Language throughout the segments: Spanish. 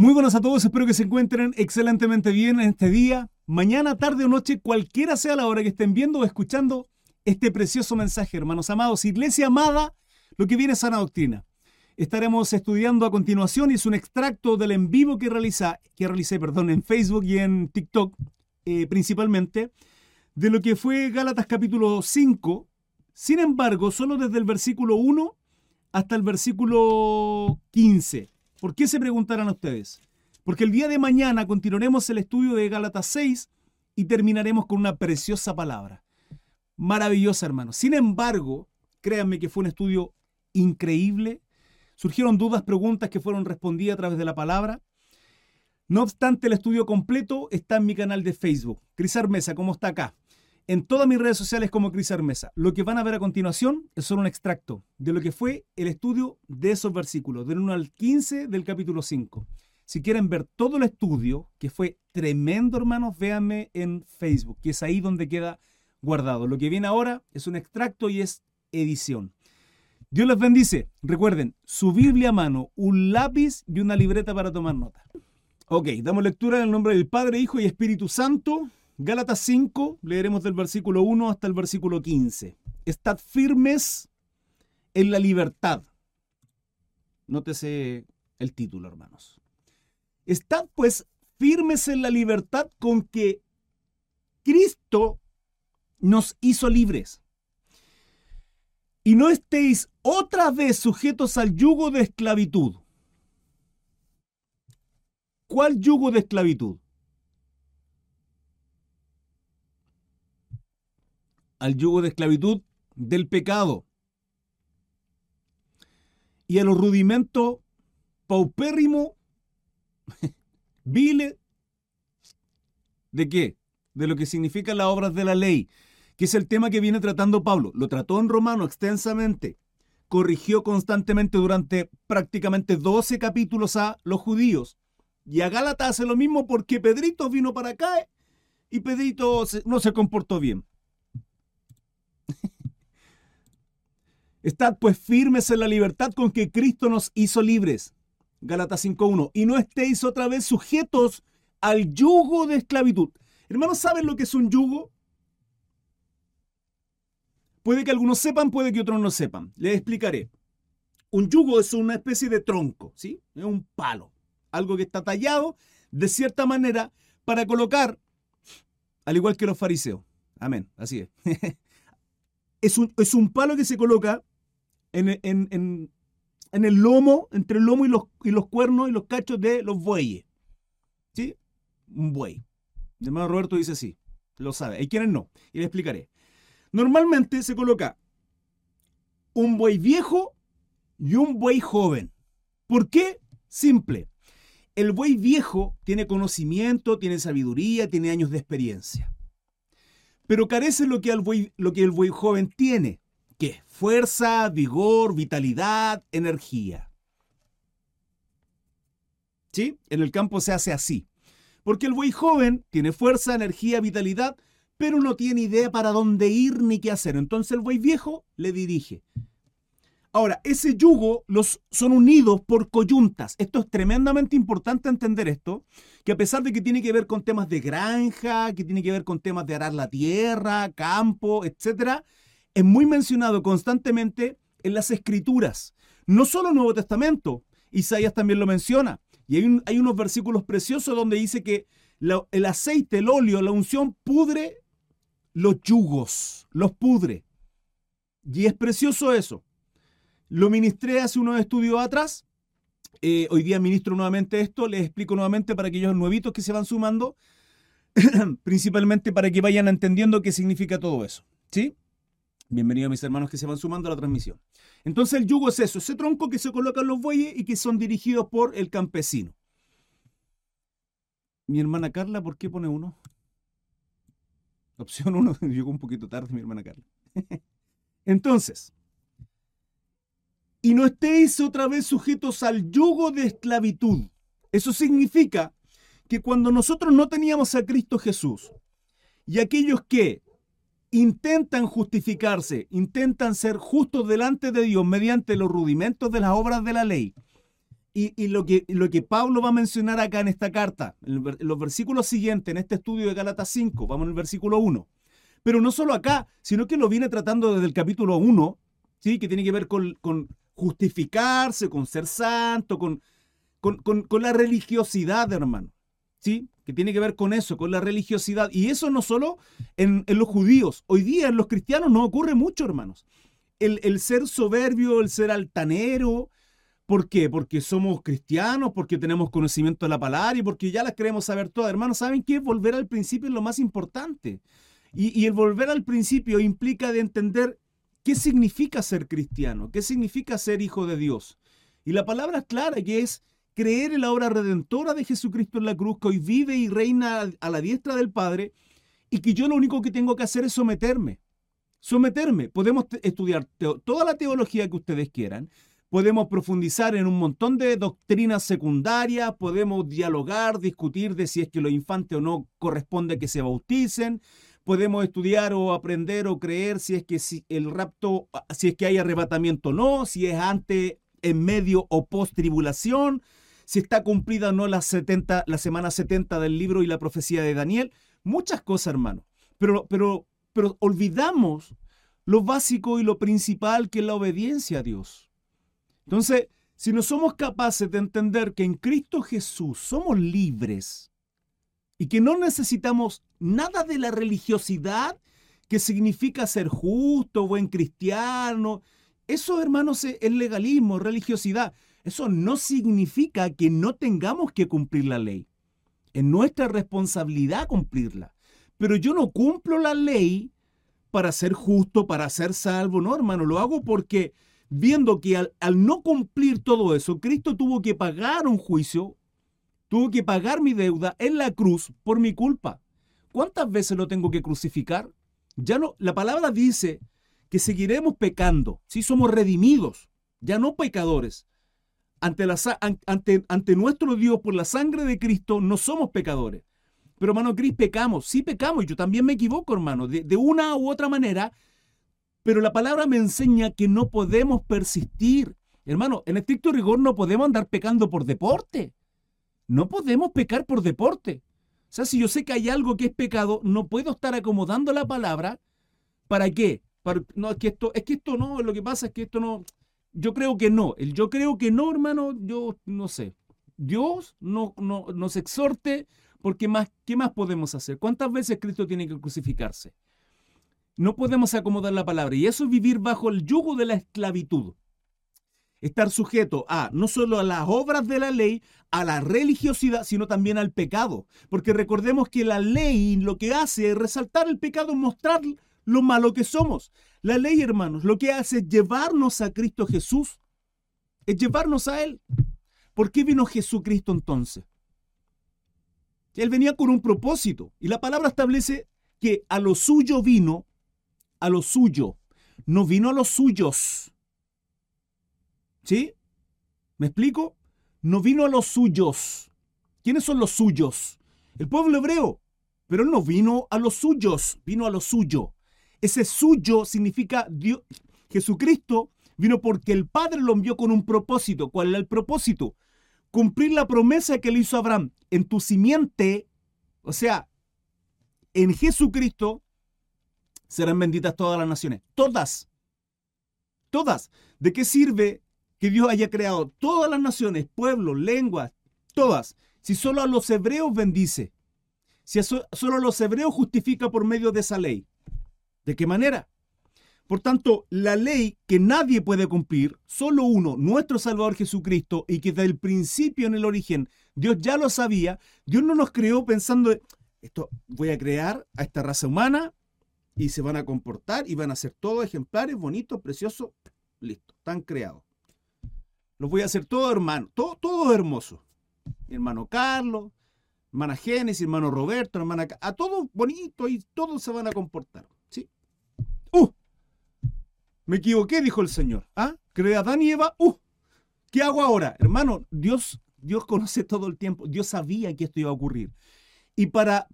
Muy buenas a todos, espero que se encuentren excelentemente bien en este día, mañana, tarde o noche, cualquiera sea la hora que estén viendo o escuchando este precioso mensaje, hermanos amados. Iglesia amada, lo que viene es sana doctrina. Estaremos estudiando a continuación es un extracto del en vivo que, realiza, que realicé perdón, en Facebook y en TikTok eh, principalmente, de lo que fue Gálatas capítulo 5. Sin embargo, solo desde el versículo 1 hasta el versículo 15. ¿Por qué se preguntarán ustedes? Porque el día de mañana continuaremos el estudio de Gálatas 6 y terminaremos con una preciosa palabra. Maravillosa, hermano. Sin embargo, créanme que fue un estudio increíble. Surgieron dudas, preguntas que fueron respondidas a través de la palabra. No obstante, el estudio completo está en mi canal de Facebook, Cris Armesa, como está acá. En todas mis redes sociales como Cris Armesa. Lo que van a ver a continuación es solo un extracto de lo que fue el estudio de esos versículos, del 1 al 15 del capítulo 5. Si quieren ver todo el estudio, que fue tremendo, hermanos, véanme en Facebook, que es ahí donde queda guardado. Lo que viene ahora es un extracto y es edición. Dios les bendice. Recuerden, su Biblia a mano, un lápiz y una libreta para tomar nota. Ok, damos lectura en el nombre del Padre, Hijo y Espíritu Santo. Gálatas 5, leeremos del versículo 1 hasta el versículo 15. Estad firmes en la libertad. Nótese el título, hermanos. Estad pues firmes en la libertad con que Cristo nos hizo libres. Y no estéis otra vez sujetos al yugo de esclavitud. ¿Cuál yugo de esclavitud? Al yugo de esclavitud del pecado y a los rudimentos paupérrimo, vile, ¿de qué? De lo que significan las obras de la ley, que es el tema que viene tratando Pablo. Lo trató en Romano extensamente, corrigió constantemente durante prácticamente 12 capítulos a los judíos. Y a Gálatas hace lo mismo porque Pedrito vino para acá y Pedrito no se comportó bien. Estad pues firmes en la libertad con que Cristo nos hizo libres. Gálatas 5.1. Y no estéis otra vez sujetos al yugo de esclavitud. Hermanos, ¿saben lo que es un yugo? Puede que algunos sepan, puede que otros no sepan. Les explicaré. Un yugo es una especie de tronco, ¿sí? Es un palo. Algo que está tallado de cierta manera para colocar, al igual que los fariseos. Amén, así es. es, un, es un palo que se coloca en, el lomo, entre el lomo y los, y los cuernos y los cachos de los bueyes. ¿Sí? Un buey. El hermano Roberto dice sí, lo sabe. Hay quienes no, y le explicaré. Normalmente se coloca un buey viejo y un buey joven. ¿Por qué? Simple. El buey viejo tiene conocimiento, tiene sabiduría, tiene años de experiencia. Pero carece lo que, el lo que el buey joven tiene, ¿Qué? Fuerza, vigor, vitalidad, energía. ¿Sí? En el campo se hace así. Porque el buey joven tiene fuerza, energía, vitalidad, pero no tiene idea para dónde ir ni qué hacer. Entonces el buey viejo le dirige. Ahora, ese yugo los son unidos por coyuntas. Esto es tremendamente importante entender esto, que a pesar de que tiene que ver con temas de granja, que tiene que ver con temas de arar la tierra, campo, etcétera, es muy mencionado constantemente en las escrituras. No solo el Nuevo Testamento, Isaías también lo menciona. Y hay, unos versículos preciosos donde dice que el aceite, el óleo, la unción pudre los yugos, los pudre. Y es precioso eso. Lo ministré hace unos estudios atrás. Eh, hoy día ministro nuevamente esto. Les explico nuevamente para aquellos nuevitos que se van sumando. principalmente para que vayan entendiendo qué significa todo eso. ¿Sí? Bienvenidos mis hermanos que se van sumando a la transmisión. Entonces el yugo es eso, ese tronco que se coloca en los bueyes y que son dirigidos por el campesino. Mi hermana Carla, ¿por qué pone uno? Opción uno, llegó un poquito tarde mi hermana Carla. Entonces, y no estéis otra vez sujetos al yugo de esclavitud. Eso significa que cuando nosotros no teníamos a Cristo Jesús y aquellos que intentan justificarse, intentan ser justos delante de Dios mediante los rudimentos de las obras de la ley, y, lo, que, lo que Pablo va a mencionar acá en esta carta, en los versículos siguientes, en este estudio de Gálatas 5, vamos en el versículo 1. Pero no solo acá, sino que lo viene tratando desde el capítulo 1, ¿sí? que tiene que ver con, con justificarse, con ser santo, con, con, con, la religiosidad, hermano. ¿Sí? Que tiene que ver con eso, con la religiosidad. Y eso no solo en, los judíos. Hoy día en los cristianos no ocurre mucho, hermanos. El, ser soberbio, el ser altanero, ¿Por qué? Porque somos cristianos, porque tenemos conocimiento de la palabra y porque ya las queremos saber todas. Hermanos, ¿saben qué? Volver al principio es lo más importante. Y, el volver al principio implica de entender qué significa ser cristiano, qué significa ser hijo de Dios. Y la palabra clara que es creer en la obra redentora de Jesucristo en la cruz, que hoy vive y reina a la diestra del Padre, y que yo lo único que tengo que hacer es someterme. Someterme. Podemos estudiar toda la teología que ustedes quieran, podemos profundizar en un montón de doctrinas secundarias, podemos dialogar, discutir de si es que los infantes o no corresponde que se bauticen, podemos estudiar o aprender o creer si es que el rapto, si es que hay arrebatamiento o no, si es antes, en medio o post tribulación, si está cumplida o no la, 70, la semana 70 del libro y la profecía de Daniel, muchas cosas, hermano. Pero, pero, pero olvidamos lo básico y lo principal que es la obediencia a Dios. Entonces, si no somos capaces de entender que en Cristo Jesús somos libres y que no necesitamos nada de la religiosidad que significa ser justo, buen cristiano, eso, hermanos, es legalismo, religiosidad. Eso no significa que no tengamos que cumplir la ley. Es nuestra responsabilidad cumplirla. Pero yo no cumplo la ley para ser justo, para ser salvo. No, hermano, lo hago porque viendo que al, no cumplir todo eso, Cristo tuvo que pagar un juicio, tuvo que pagar mi deuda en la cruz por mi culpa. ¿Cuántas veces lo tengo que crucificar? Ya no, la palabra dice que seguiremos pecando, si somos redimidos, ya no pecadores. Ante, nuestro Dios por la sangre de Cristo no somos pecadores. Pero hermano Cristo, pecamos, sí pecamos, yo también me equivoco, hermano, de, una u otra manera pero la palabra me enseña que no podemos persistir. Hermano, en estricto rigor no podemos andar pecando por deporte. No podemos pecar por deporte. O sea, si yo sé que hay algo que es pecado, no puedo estar acomodando la palabra. ¿Para qué? no, es que esto, es que esto no, lo que pasa es que esto no. Yo creo que no. El yo creo que no, hermano, yo no sé. Dios no, no, nos exhorte porque más, ¿qué más podemos hacer? ¿Cuántas veces Cristo tiene que crucificarse? No podemos acomodar la palabra. Y eso es vivir bajo el yugo de la esclavitud. Estar sujeto a no solo a las obras de la ley, a la religiosidad, sino también al pecado. Porque recordemos que la ley lo que hace es resaltar el pecado, mostrar lo malo que somos. La ley, hermanos, lo que hace es llevarnos a Cristo Jesús, es llevarnos a Él. ¿Por qué vino Jesucristo entonces? Él venía con un propósito y la palabra establece que a lo suyo vino a lo suyo, no vino a los suyos. ¿Sí? ¿Me explico? No vino a los suyos. ¿Quiénes son los suyos? El pueblo hebreo. Pero él no vino a los suyos, vino a lo suyo. Ese suyo significa Dios. Jesucristo vino porque el Padre lo envió con un propósito. ¿Cuál era el propósito? Cumplir la promesa que le hizo Abraham. En tu simiente, o sea, en Jesucristo, serán benditas todas las naciones. Todas. Todas. ¿De qué sirve que Dios haya creado todas las naciones, pueblos, lenguas, todas? Si solo a los hebreos bendice. Si solo a los hebreos justifica por medio de esa ley. ¿De qué manera? Por tanto, la ley que nadie puede cumplir, solo uno, nuestro Salvador Jesucristo, y que desde el principio en el origen Dios ya lo sabía, Dios no nos creó pensando, esto voy a crear a esta raza humana y se van a comportar y van a ser todos ejemplares, bonitos, preciosos, listo, están creados. Los voy a hacer todos hermanos, todos todo hermosos. Hermano Carlos, hermana Génesis, hermano Roberto, hermana... A todos bonitos y todos se van a comportar. ¡Uh! Me equivoqué, dijo el Señor. ¿Ah? Crea Adán y Eva. ¡Uh! ¿Qué hago ahora? Hermano, Dios, Dios conoce todo el tiempo. Dios sabía que esto iba a ocurrir. Y para,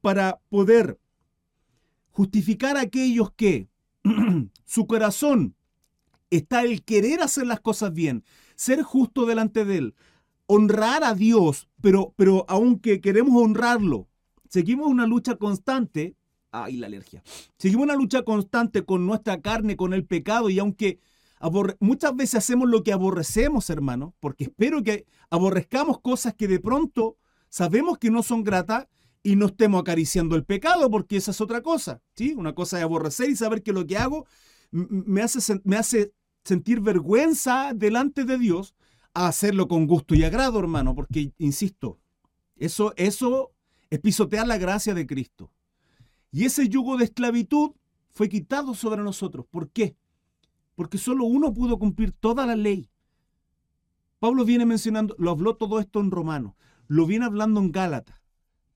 para poder justificar a aquellos que su corazón está el querer hacer las cosas bien, ser justo delante de Él, honrar a Dios, pero, pero aunque queremos honrarlo, seguimos una lucha constante. Ay, la alergia. Seguimos una lucha constante con nuestra carne, con el pecado, y aunque muchas veces hacemos lo que aborrecemos, hermano, porque espero que aborrezcamos cosas que de pronto sabemos que no son gratas y no estemos acariciando el pecado, porque esa es otra cosa, ¿sí? Una cosa es aborrecer y saber que lo que hago me hace, me hace sentir vergüenza delante de Dios a hacerlo con gusto y agrado, hermano, porque, insisto, eso, eso es pisotear la gracia de Cristo. Y ese yugo de esclavitud fue quitado sobre nosotros. ¿Por qué? Porque solo uno pudo cumplir toda la ley. Pablo viene mencionando, lo habló todo esto en Romano, lo viene hablando en Gálatas.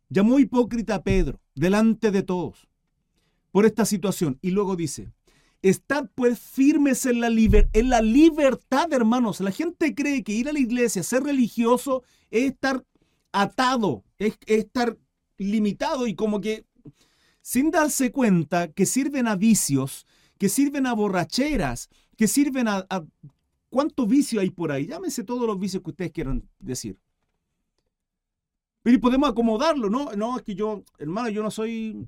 Llamó hipócrita a Pedro delante de todos por esta situación y luego dice, Estad pues firmes en la, en la libertad, hermanos. La gente cree que ir a la iglesia, ser religioso, es estar atado, es, estar limitado y como que sin darse cuenta que sirven a vicios, que sirven a borracheras, que sirven a, ¿Cuánto vicio hay por ahí? Llámense todos los vicios que ustedes quieran decir. Pero podemos acomodarlo, ¿no? No, es que yo, hermano, yo no soy...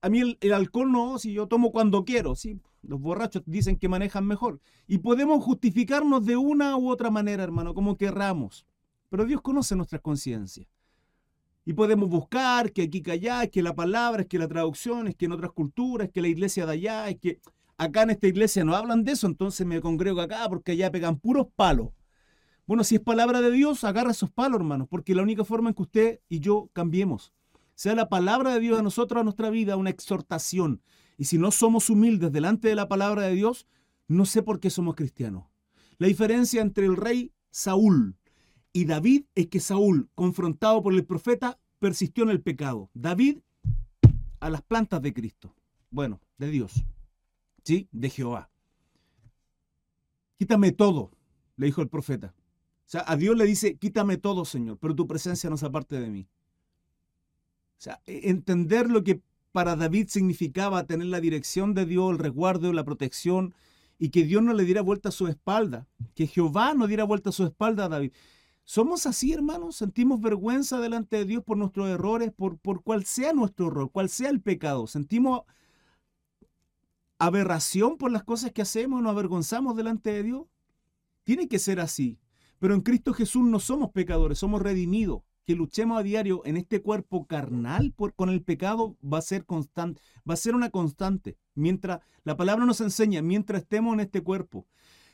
a mí el, el, alcohol no, si yo tomo cuando quiero, sí. Los borrachos dicen que manejan mejor. Y podemos justificarnos de una u otra manera, hermano, como querramos. Pero Dios conoce nuestras conciencias. Y podemos buscar que aquí, que allá, que la palabra, es que la traducción, es que en otras culturas, que la iglesia de allá, es que acá en esta iglesia no hablan de eso, entonces me congrego acá porque allá pegan puros palos. Bueno, si es palabra de Dios, agarra esos palos, hermano, porque la única forma en que usted y yo cambiemos, sea la palabra de Dios a nosotros, a nuestra vida, una exhortación, y si no somos humildes delante de la palabra de Dios, no sé por qué somos cristianos. La diferencia entre el rey Saúl y David es que Saúl, confrontado por el profeta, persistió en el pecado. David a las plantas de Cristo. Bueno, de Dios. ¿Sí? De Jehová. Quítame todo, le dijo el profeta. O sea, a Dios le dice, quítame todo, Señor, pero tu presencia no es aparte de mí. O sea, e-, entender lo que para David significaba tener la dirección de Dios, el resguardo, la protección, y que Dios no le diera vuelta a su espalda, que Jehová no diera vuelta a su espalda a David. ¿Somos así, hermanos? ¿Sentimos vergüenza delante de Dios por nuestros errores, por, por cual sea nuestro error, cual sea el pecado? ¿Sentimos aberración por las cosas que hacemos? ¿Nos avergonzamos delante de Dios? Tiene que ser así. Pero en Cristo Jesús no somos pecadores, somos redimidos que luchemos a diario en este cuerpo carnal por, con el pecado va a ser constante, va a ser una constante, mientras la palabra nos enseña, mientras estemos en este cuerpo.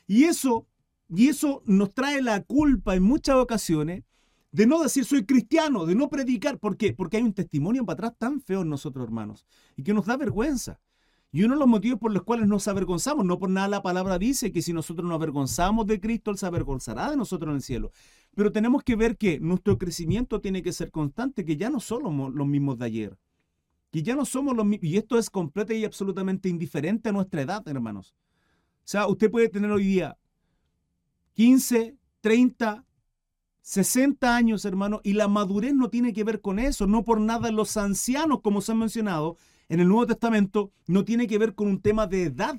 Y eso, y eso nos trae la culpa en muchas ocasiones de no decir soy cristiano, de no predicar. ¿Por qué? Porque hay un testimonio para atrás tan feo en nosotros, hermanos, y que nos da vergüenza. Y uno de los motivos por los cuales nos avergonzamos, no por nada la palabra dice que si nosotros nos avergonzamos de Cristo, Él se avergonzará de nosotros en el cielo. Pero tenemos que ver que nuestro crecimiento tiene que ser constante, que ya no somos los mismos de ayer. Que ya no somos los mismos. Y esto es completo y absolutamente indiferente a nuestra edad, hermanos. O sea, usted puede tener hoy día 15, 30, 60 años, hermano, y la madurez no tiene que ver con eso. No por nada los ancianos, como se ha mencionado, en el Nuevo Testamento no tiene que ver con un tema de edad.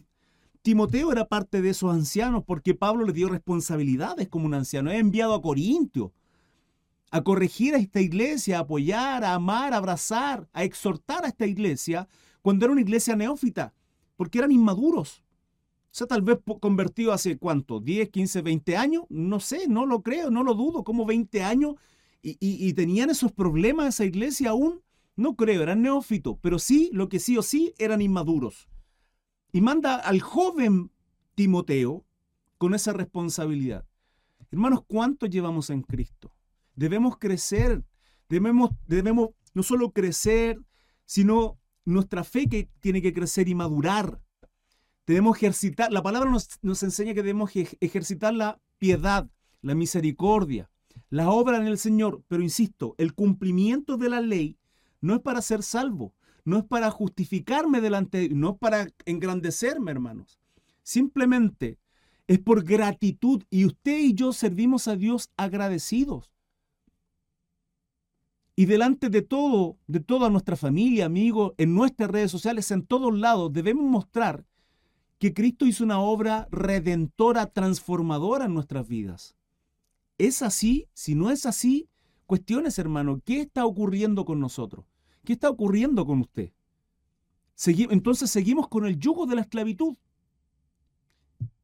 Timoteo era parte de esos ancianos porque Pablo le dio responsabilidades como un anciano. He enviado a Corintio a corregir a esta iglesia, a apoyar, a amar, a abrazar, a exhortar a esta iglesia cuando era una iglesia neófita, porque eran inmaduros. Sea, tal vez convertido hace cuánto, 10, 15, 20 años, no sé, no lo creo, no lo dudo, como 20 años y, y tenían esos problemas esa iglesia aún. No creo, eran neófitos, pero sí, lo que sí o sí, eran inmaduros. Y manda al joven Timoteo con esa responsabilidad. Hermanos, ¿cuánto llevamos en Cristo? Debemos crecer, debemos, debemos no solo crecer, sino nuestra fe que tiene que crecer y madurar. Debemos ejercitar, la palabra nos, nos enseña que debemos ejercitar la piedad, la misericordia, la obra en el Señor, pero insisto, el cumplimiento de la ley no es para ser salvo, no es para justificarme delante, no es para engrandecerme, hermanos. Simplemente es por gratitud y usted y yo servimos a Dios agradecidos. Y delante de todo, de toda nuestra familia, amigos, en nuestras redes sociales, en todos lados, debemos mostrar que Cristo hizo una obra redentora, transformadora en nuestras vidas. ¿Es así? Si no es así, cuestiones, hermano, ¿qué está ocurriendo con nosotros? ¿Qué está ocurriendo con usted? entonces seguimos con el yugo de la esclavitud.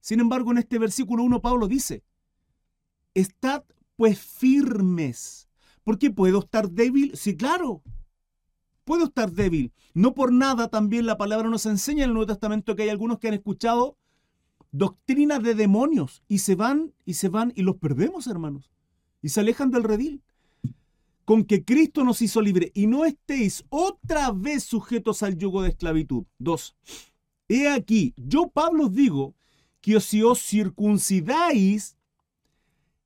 Sin embargo, en este versículo 1 Pablo dice, estad pues firmes. ¿Por qué puedo estar débil? Sí, claro, puedo estar débil. No por nada también la palabra nos enseña en el Nuevo Testamento que hay algunos que han escuchado doctrinas de demonios y se van y se van y los perdemos, hermanos. Y se alejan del redil. Con que Cristo nos hizo libre y no estéis otra vez sujetos al yugo de esclavitud. Dos. He aquí, yo Pablo os digo que si os circuncidáis,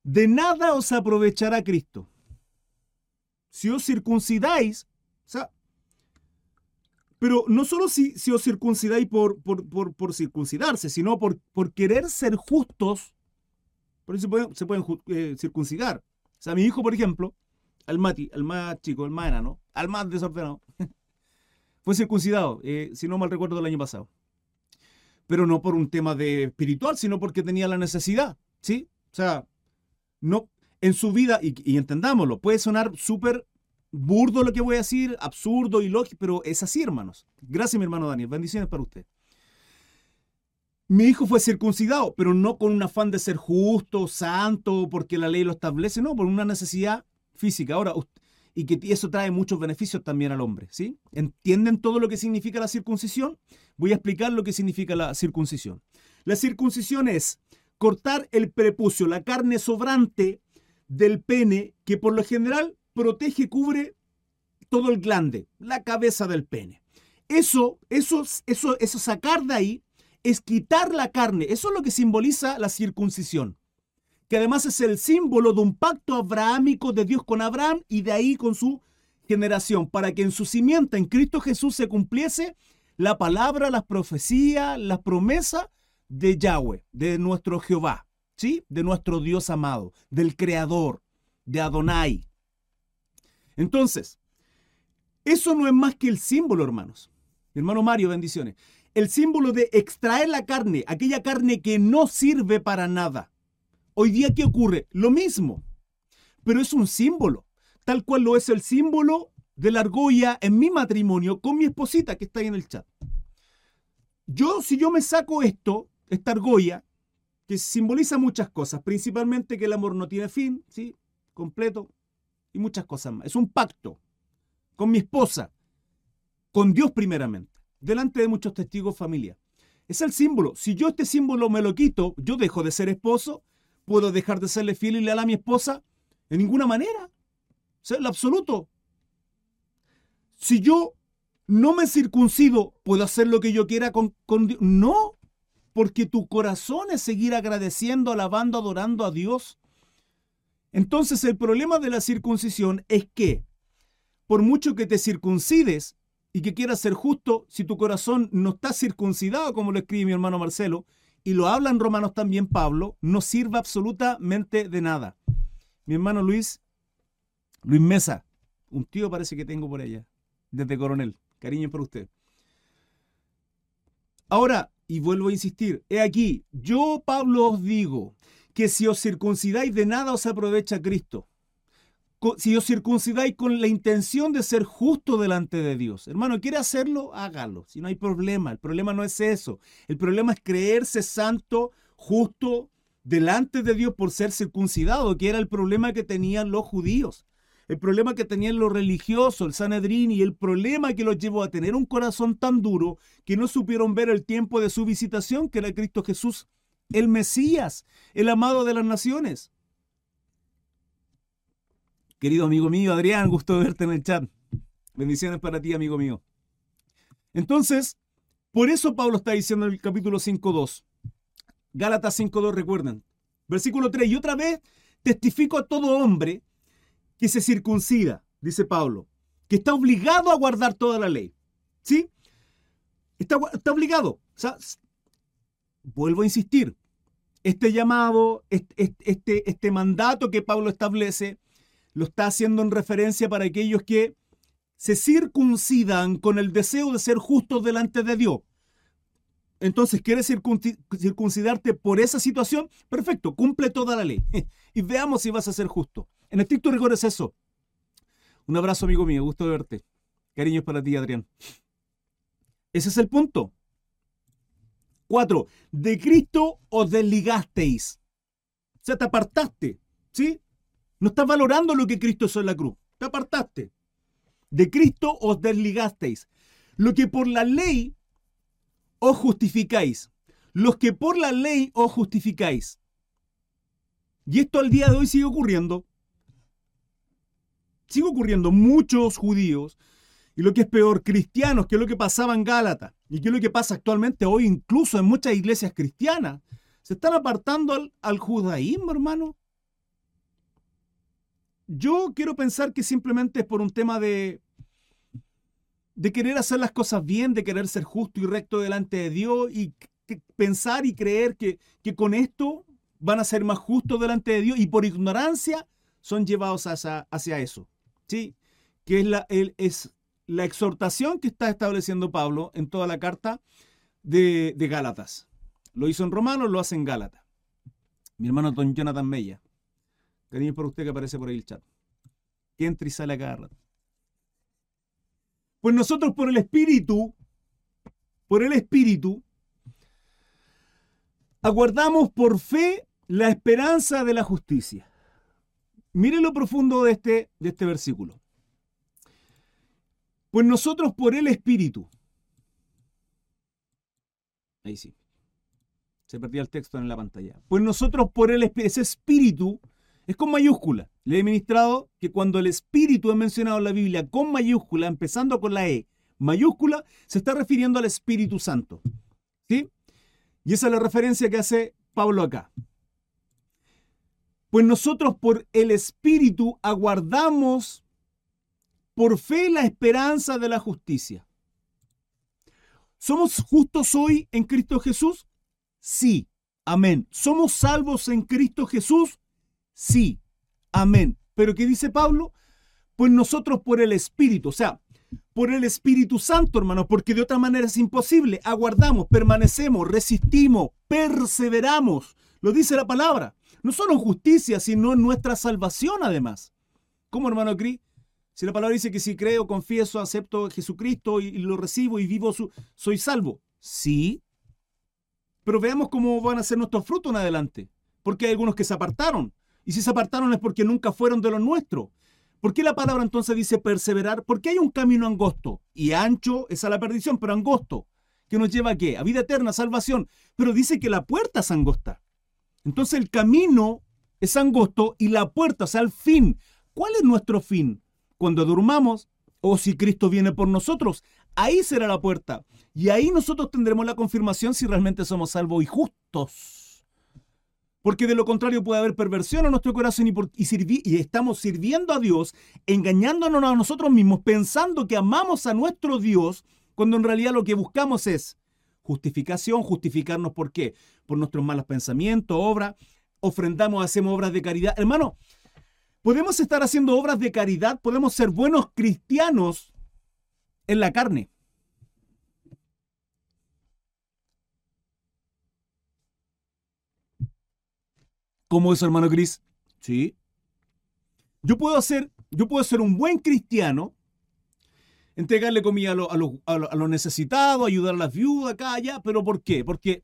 de nada os aprovechará Cristo. Si os circuncidáis, o sea, pero no solo si, si os circuncidáis por, por, circuncidarse, sino por, por querer ser justos, por eso se pueden, eh, circuncidar. O sea, mi hijo, por ejemplo, al Mati, al más chico, al más enano, al más desordenado, fue circuncidado, eh, si no mal recuerdo, el año pasado. Pero no por un tema de espiritual, sino porque tenía la necesidad, ¿sí? O sea, no, en su vida, y, y entendámoslo, puede sonar súper burdo lo que voy a decir, absurdo y lógico, pero es así, hermanos. Gracias, mi hermano Daniel. Bendiciones para usted. Mi hijo fue circuncidado, pero no con un afán de ser justo, santo, porque la ley lo establece, no, por una necesidad física. Ahora, y que eso trae muchos beneficios también al hombre, ¿sí? ¿Entienden todo lo que significa la circuncisión? Voy a explicar lo que significa la circuncisión. La circuncisión es cortar el prepucio, la carne sobrante del pene, que por lo general protege, cubre todo el glande, la cabeza del pene. Eso, eso, eso, eso sacar de ahí es quitar la carne. Eso es lo que simboliza la circuncisión, que además es el símbolo de un pacto abrahámico de Dios con Abraham y de ahí con su generación, para que en su simiente, en Cristo Jesús, se cumpliese la palabra, las profecías, la promesa de Yahweh, de nuestro Jehová, ¿sí? De nuestro Dios amado, del Creador, de Adonai. Entonces, eso no es más que el símbolo, hermanos. hermano Mario, bendiciones. El símbolo de extraer la carne, aquella carne que no sirve para nada. Hoy día, ¿qué ocurre? Lo mismo, pero es un símbolo, tal cual lo es el símbolo de la argolla en mi matrimonio con mi esposita que está ahí en el chat. Yo, si yo me saco esto, esta argolla, que simboliza muchas cosas, principalmente que el amor no tiene fin, ¿sí? Completo, y muchas cosas más. Es un pacto con mi esposa, con Dios primeramente, delante de muchos testigos familia. Es el símbolo. Si yo este símbolo me lo quito, yo dejo de ser esposo, puedo dejar de serle fiel y leal a mi esposa, en ninguna manera. Es el absoluto. Si yo no me circuncido, puedo hacer lo que yo quiera con, con Dios. No, porque tu corazón es seguir agradeciendo, alabando, adorando a Dios entonces el problema de la circuncisión es que por mucho que te circuncides y que quieras ser justo, si tu corazón no está circuncidado, como lo escribe mi hermano Marcelo, y lo habla en Romanos también Pablo, no sirve absolutamente de nada. Mi hermano Luis, Luis Mesa, un tío parece que tengo por allá, desde Coronel. Cariño por usted. Ahora, y vuelvo a insistir, he aquí, yo Pablo os digo, que si os circuncidáis de nada os aprovecha Cristo. Si os circuncidáis con la intención de ser justo delante de Dios. Hermano, ¿quiere hacerlo? Hágalo. Si no hay problema. El problema no es eso. El problema es creerse santo, justo delante de Dios por ser circuncidado, que era el problema que tenían los judíos. El problema que tenían los religiosos, el Sanedrín, y el problema que los llevó a tener un corazón tan duro que no supieron ver el tiempo de su visitación, que era Cristo Jesús el Mesías, el amado de las naciones. Querido amigo mío, Adrián, gusto de verte en el chat. Bendiciones para ti, amigo mío. Entonces, por eso Pablo está diciendo en el capítulo 5.2. Gálatas 5.2, recuerden. Versículo 3. Y otra vez testifico a todo hombre que se circuncida, dice Pablo, que está obligado a guardar toda la ley. ¿Sí? Está, está obligado. O sea, vuelvo a insistir, este llamado, este, este, mandato que Pablo establece, lo está haciendo en referencia para aquellos que se circuncidan con el deseo de ser justos delante de Dios. entonces quieres circuncidarte por esa situación, perfecto, cumple toda la ley. y veamos si vas a ser justo. En estricto rigor es eso. Un abrazo, amigo mío, gusto de verte. Cariños para ti, Adrián. Ese es el punto. Cuatro, de Cristo os desligasteis. O sea, te apartaste, ¿sí? No estás valorando lo que Cristo hizo en la cruz. Te apartaste. De Cristo os desligasteis. Lo que por la ley os justificáis. Los que por la ley os justificáis. Y esto al día de hoy sigue ocurriendo. Sigue ocurriendo. Muchos judíos, y lo que es peor, cristianos, que es lo que pasaba en Gálata, y que es lo que pasa actualmente hoy incluso en muchas iglesias cristianas, se están apartando al, judaísmo, hermano. Yo quiero pensar que simplemente es por un tema de, de querer hacer las cosas bien, de querer ser justo y recto delante de Dios y pensar y creer que, que con esto van a ser más justos delante de Dios y por ignorancia son llevados hacia, hacia eso. ¿sí? Que es la, es la exhortación que está estableciendo Pablo en toda la carta de, de Gálatas. Lo hizo en Romanos, lo hace en Gálatas. Mi hermano Don Jonathan Mella. Cariño por usted que aparece por ahí el chat. Que entra y sale a cada rato. Pues nosotros por el Espíritu, por el Espíritu, aguardamos por fe la esperanza de la justicia. Mire lo profundo de este, de este versículo. Pues nosotros por el Espíritu. Ahí sí. Se perdía el texto en la pantalla. Pues nosotros por el Espíritu, ese Espíritu es con mayúscula. Le he ministrado que cuando el Espíritu es mencionado en la Biblia con mayúscula, empezando con la E mayúscula, se está refiriendo al Espíritu Santo. ¿Sí? Y esa es la referencia que hace Pablo acá. Pues nosotros por el Espíritu aguardamos por fe la esperanza de la justicia. ¿Somos justos hoy en Cristo Jesús? Sí. Amén. ¿Somos salvos en Cristo Jesús? Sí, amén. Pero ¿qué dice Pablo? Pues nosotros por el Espíritu, o sea, por el Espíritu Santo, hermanos, porque de otra manera es imposible. Aguardamos, permanecemos, resistimos, perseveramos. Lo dice la palabra. No solo en justicia, sino en nuestra salvación además. ¿Cómo, hermano Cris? Si la palabra dice que si creo, confieso, acepto a Jesucristo y, lo recibo y vivo, su, soy salvo. Sí. Pero veamos cómo van a ser nuestros frutos en adelante. Porque hay algunos que se apartaron. Y si se apartaron es porque nunca fueron de los nuestros. ¿Por qué la palabra entonces dice perseverar? Porque hay un camino angosto y ancho es a la perdición, pero angosto, que nos lleva a qué? A vida eterna, salvación. Pero dice que la puerta es angosta. Entonces el camino es angosto y la puerta, o sea, el fin. ¿Cuál es nuestro fin? Cuando durmamos o si Cristo viene por nosotros, ahí será la puerta. Y ahí nosotros tendremos la confirmación si realmente somos salvos y justos porque de lo contrario puede haber perversión en nuestro corazón y, y, estamos sirviendo a Dios, engañándonos a nosotros mismos, pensando que amamos a nuestro Dios, cuando en realidad lo que buscamos es justificación, justificarnos por qué, por nuestros malos pensamientos, obras, ofrendamos, hacemos obras de caridad. Hermano, podemos estar haciendo obras de caridad, podemos ser buenos cristianos en la carne. ¿Cómo es, hermano Cris? Sí. Yo puedo hacer, yo puedo ser un buen cristiano, entregarle comida a los necesitados, ayudar a las viudas acá, allá, pero ¿por qué? Porque,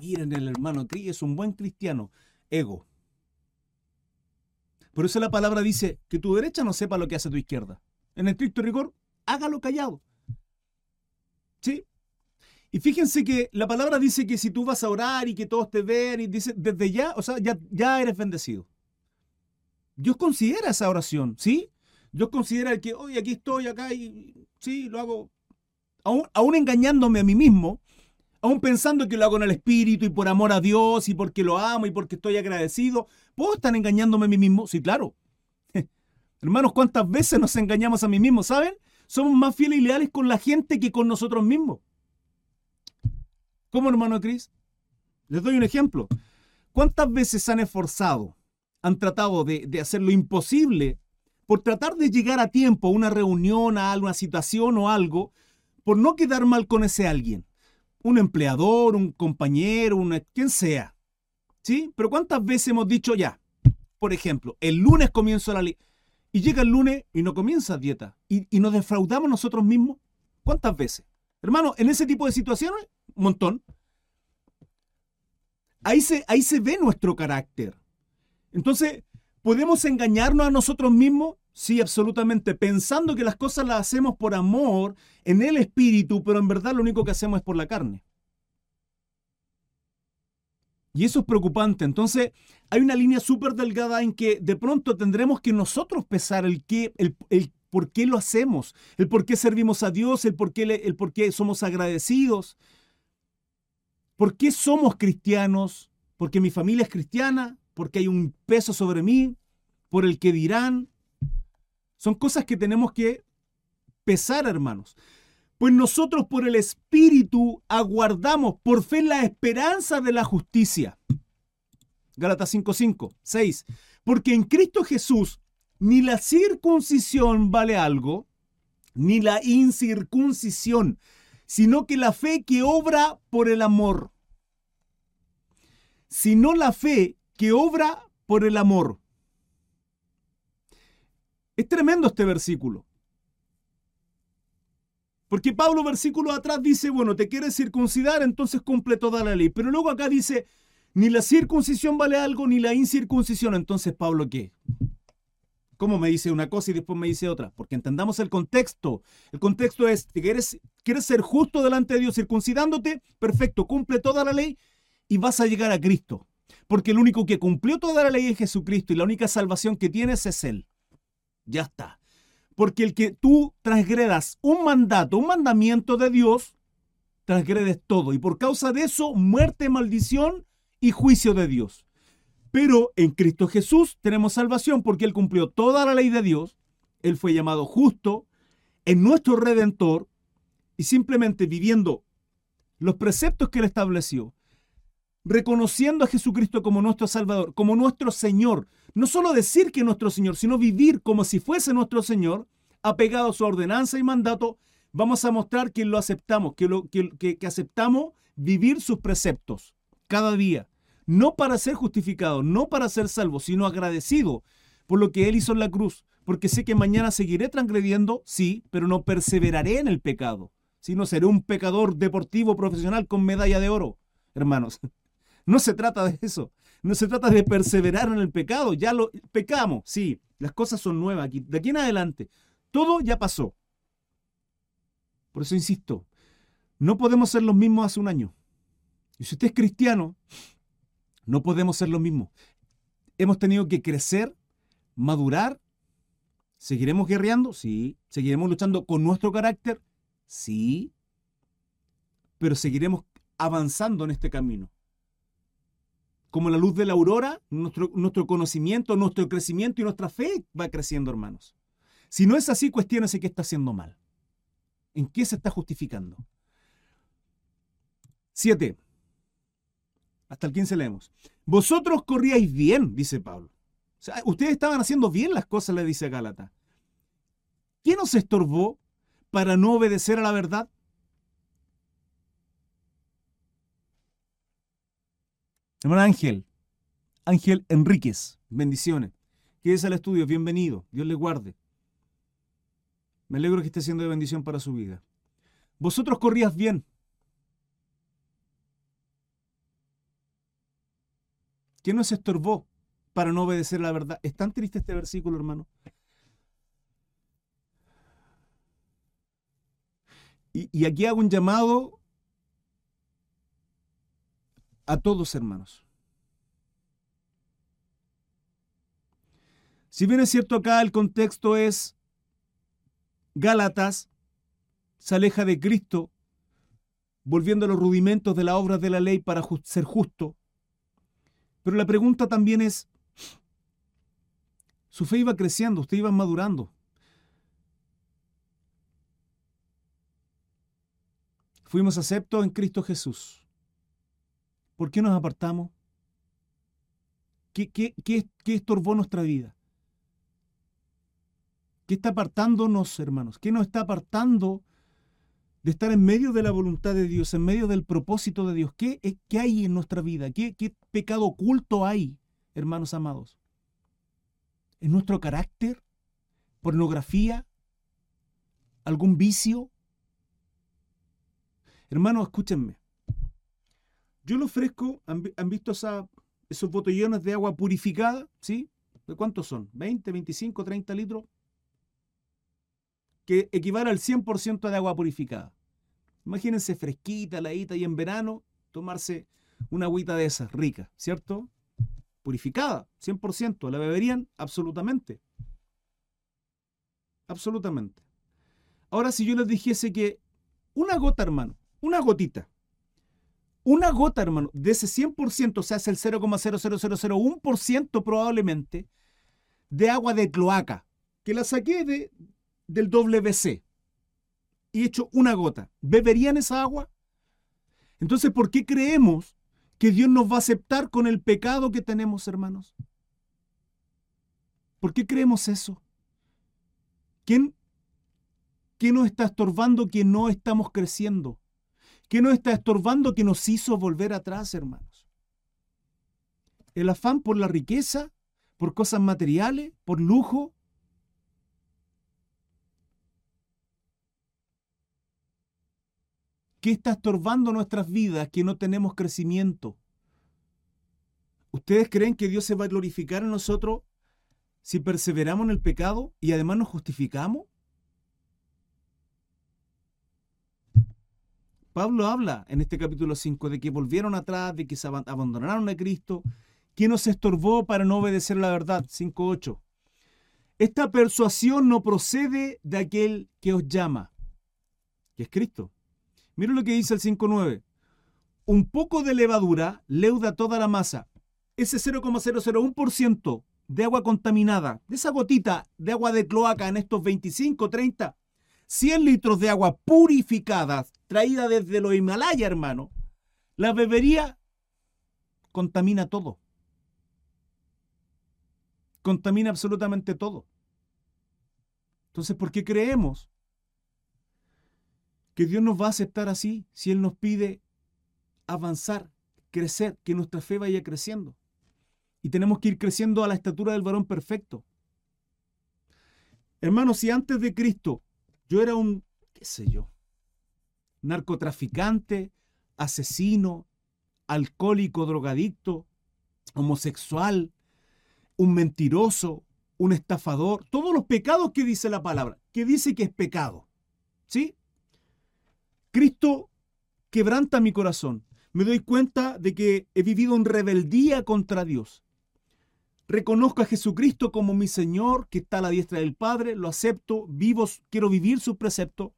miren, el hermano Cris es un buen cristiano. Ego. Por eso la palabra dice que tu derecha no sepa lo que hace tu izquierda. En estricto rigor, hágalo callado. ¿Sí? Y fíjense que la palabra dice que si tú vas a orar y que todos te ven, y dice, desde ya, o sea, ya, ya eres bendecido. Dios considera esa oración, ¿sí? Dios considera que, oye, aquí estoy, acá, y sí, lo hago, aún, aún engañándome a mí mismo, aún pensando que lo hago en el Espíritu y por amor a Dios y porque lo amo y porque estoy agradecido, ¿puedo estar engañándome a mí mismo? Sí, claro. Hermanos, ¿cuántas veces nos engañamos a mí mismo? ¿Saben? Somos más fieles y leales con la gente que con nosotros mismos. ¿Cómo, hermano Cris? Les doy un ejemplo. ¿Cuántas veces se han esforzado, han tratado de, hacer lo imposible por tratar de llegar a tiempo a una reunión, a una situación o algo, por no quedar mal con ese alguien? un empleador, un compañero, una, quien sea. ¿Sí? Pero ¿cuántas veces hemos dicho ya? Por ejemplo, el lunes comienzo la ley. Y llega el lunes y no comienza dieta. Y, y nos defraudamos nosotros mismos. ¿Cuántas veces? Hermano, en ese tipo de situaciones, un montón. Ahí se, ahí se ve nuestro carácter. Entonces, ¿podemos engañarnos a nosotros mismos? Sí, absolutamente, pensando que las cosas las hacemos por amor, en el espíritu, pero en verdad lo único que hacemos es por la carne. Y eso es preocupante. Entonces, hay una línea súper delgada en que de pronto tendremos que nosotros pesar el, qué, el, por qué lo hacemos, el por qué servimos a Dios, el por qué, el por qué somos agradecidos, por qué somos cristianos, porque mi familia es cristiana, porque hay un peso sobre mí, por el que dirán. Son cosas que tenemos que pesar, hermanos. Pues nosotros por el Espíritu aguardamos por fe la esperanza de la justicia. Gálatas 5:5, 6. Porque en Cristo Jesús ni la circuncisión vale algo, ni la incircuncisión, sino que la fe que obra por el amor. Sino la fe que obra por el amor. Es tremendo este versículo. Porque Pablo, versículo atrás, dice, bueno, te quieres circuncidar, entonces cumple toda la ley. Pero luego acá dice, ni la circuncisión vale algo, ni la incircuncisión. Entonces, Pablo, ¿qué? ¿Cómo me dice una cosa y después me dice otra? Porque entendamos el contexto. El contexto es, ¿quieres, quieres ser justo delante de Dios circuncidándote? Perfecto, cumple toda la ley y vas a llegar a Cristo. Porque el único que cumplió toda la ley es Jesucristo y la única salvación que tienes es Él. Ya está. Porque el que tú transgredas un mandato, un mandamiento de Dios, transgredes todo. Y por causa de eso, muerte, maldición y juicio de Dios. Pero en Cristo Jesús tenemos salvación porque Él cumplió toda la ley de Dios. Él fue llamado justo, en nuestro redentor, y simplemente viviendo los preceptos que Él estableció, reconociendo a Jesucristo como nuestro Salvador, como nuestro Señor. No solo decir que es nuestro Señor, sino vivir como si fuese nuestro Señor, apegado a su ordenanza y mandato, vamos a mostrar que lo aceptamos, que, que aceptamos vivir sus preceptos cada día no para ser justificado, no para ser salvo, sino agradecido por lo que Él hizo en la cruz, porque sé que mañana seguiré transgrediendo, sí, pero no perseveraré en el pecado, sino seré un pecador deportivo profesional con medalla de oro. Hermanos, no se trata de eso, no se trata de perseverar en el pecado, ya lo pecamos, sí, las cosas son nuevas aquí, de aquí en adelante, todo ya pasó. Por eso insisto, no podemos ser los mismos hace un año. Y si usted es cristiano, no podemos ser lo mismo. Hemos tenido que crecer, madurar. ¿Seguiremos guerreando? Sí. ¿Seguiremos luchando con nuestro carácter? Sí. Pero seguiremos avanzando en este camino. Como la luz de la aurora, nuestro, conocimiento, nuestro crecimiento y nuestra fe va creciendo, hermanos. Si no es así, cuestiónese qué está haciendo mal. ¿En qué se está justificando? Siete. Hasta el 15 leemos. Vosotros corríais bien, dice Pablo. Ustedes estaban haciendo bien las cosas, le dice Gálata. ¿Quién os estorbó para no obedecer a la verdad? Hermano Ángel, Ángel Enríquez, bendiciones. Que es al estudio, bienvenido, Dios le guarde. Me alegro que esté siendo de bendición para su vida. Vosotros corrías bien, ¿Qué nos estorbó para no obedecer la verdad? Es tan triste este versículo, hermano. Y, y aquí hago un llamado a todos, hermanos. Si bien es cierto acá el contexto es Gálatas, se aleja de Cristo, volviendo a los rudimentos de la obra de la ley para ser justo, pero la pregunta también es, su fe iba creciendo, usted iba madurando. Fuimos aceptos en Cristo Jesús. ¿Por qué nos apartamos? ¿Qué, qué, qué, qué estorbó nuestra vida? ¿Qué está apartándonos, hermanos? ¿Qué nos está apartando de estar en medio de la voluntad de Dios, en medio del propósito de Dios. ¿Qué, qué hay en nuestra vida? ¿Qué, ¿Qué pecado oculto hay, hermanos amados? ¿En nuestro carácter? ¿Pornografía? ¿Algún vicio? Hermanos, escúchenme. Yo le ofrezco, ¿han, visto esos botellones de agua purificada? ¿Sí? ¿De cuántos son? ¿20, 25, 30 litros? Que equivale al 100% de agua purificada. Imagínense fresquita, ladita y en verano tomarse una agüita de esas, rica, ¿cierto? Purificada, 100%. ¿La beberían? Absolutamente. Absolutamente. Ahora, si yo les dijese que una gota, hermano, una gotita, una gota, hermano, de ese 100%, o sea, es el 0,00001% probablemente, de agua de cloaca, que la saqué de, del WC, y hecho una gota, ¿beberían esa agua? Entonces, ¿por qué creemos que Dios nos va a aceptar con el pecado que tenemos, hermanos? ¿Por qué creemos eso? ¿Quién, ¿Qué nos está estorbando que no estamos creciendo? ¿Qué nos está estorbando que nos hizo volver atrás, hermanos? ¿El afán por la riqueza? ¿Por cosas materiales? ¿Por lujo? ¿Qué está estorbando nuestras vidas que no tenemos crecimiento? ¿Ustedes creen que Dios se va a glorificar en nosotros si perseveramos en el pecado y además nos justificamos? Pablo habla en este capítulo 5 de que volvieron atrás, de que se abandonaron a Cristo, que nos estorbó para no obedecer la verdad. 5.8. Esta persuasión no procede de aquel que os llama, que es Cristo. Miren lo que dice el 5.9. Un poco de levadura leuda toda la masa. Ese 0,001% de agua contaminada, de esa gotita de agua de cloaca en estos 25, 30, 100 litros de agua purificada, traída desde los Himalaya, hermano, la bebería contamina todo. Contamina absolutamente todo. Entonces, ¿por qué creemos que Dios nos va a aceptar así si Él nos pide avanzar, crecer, que nuestra fe vaya creciendo. Y tenemos que ir creciendo a la estatura del varón perfecto. Hermanos, si antes de Cristo yo era un, qué sé yo, narcotraficante, asesino, alcohólico, drogadicto, homosexual, un mentiroso, un estafador, todos los pecados que dice la palabra, que dice que es pecado. ¿Sí? Cristo quebranta mi corazón. Me doy cuenta de que he vivido en rebeldía contra Dios. Reconozco a Jesucristo como mi Señor, que está a la diestra del Padre, lo acepto, vivo, quiero vivir su precepto.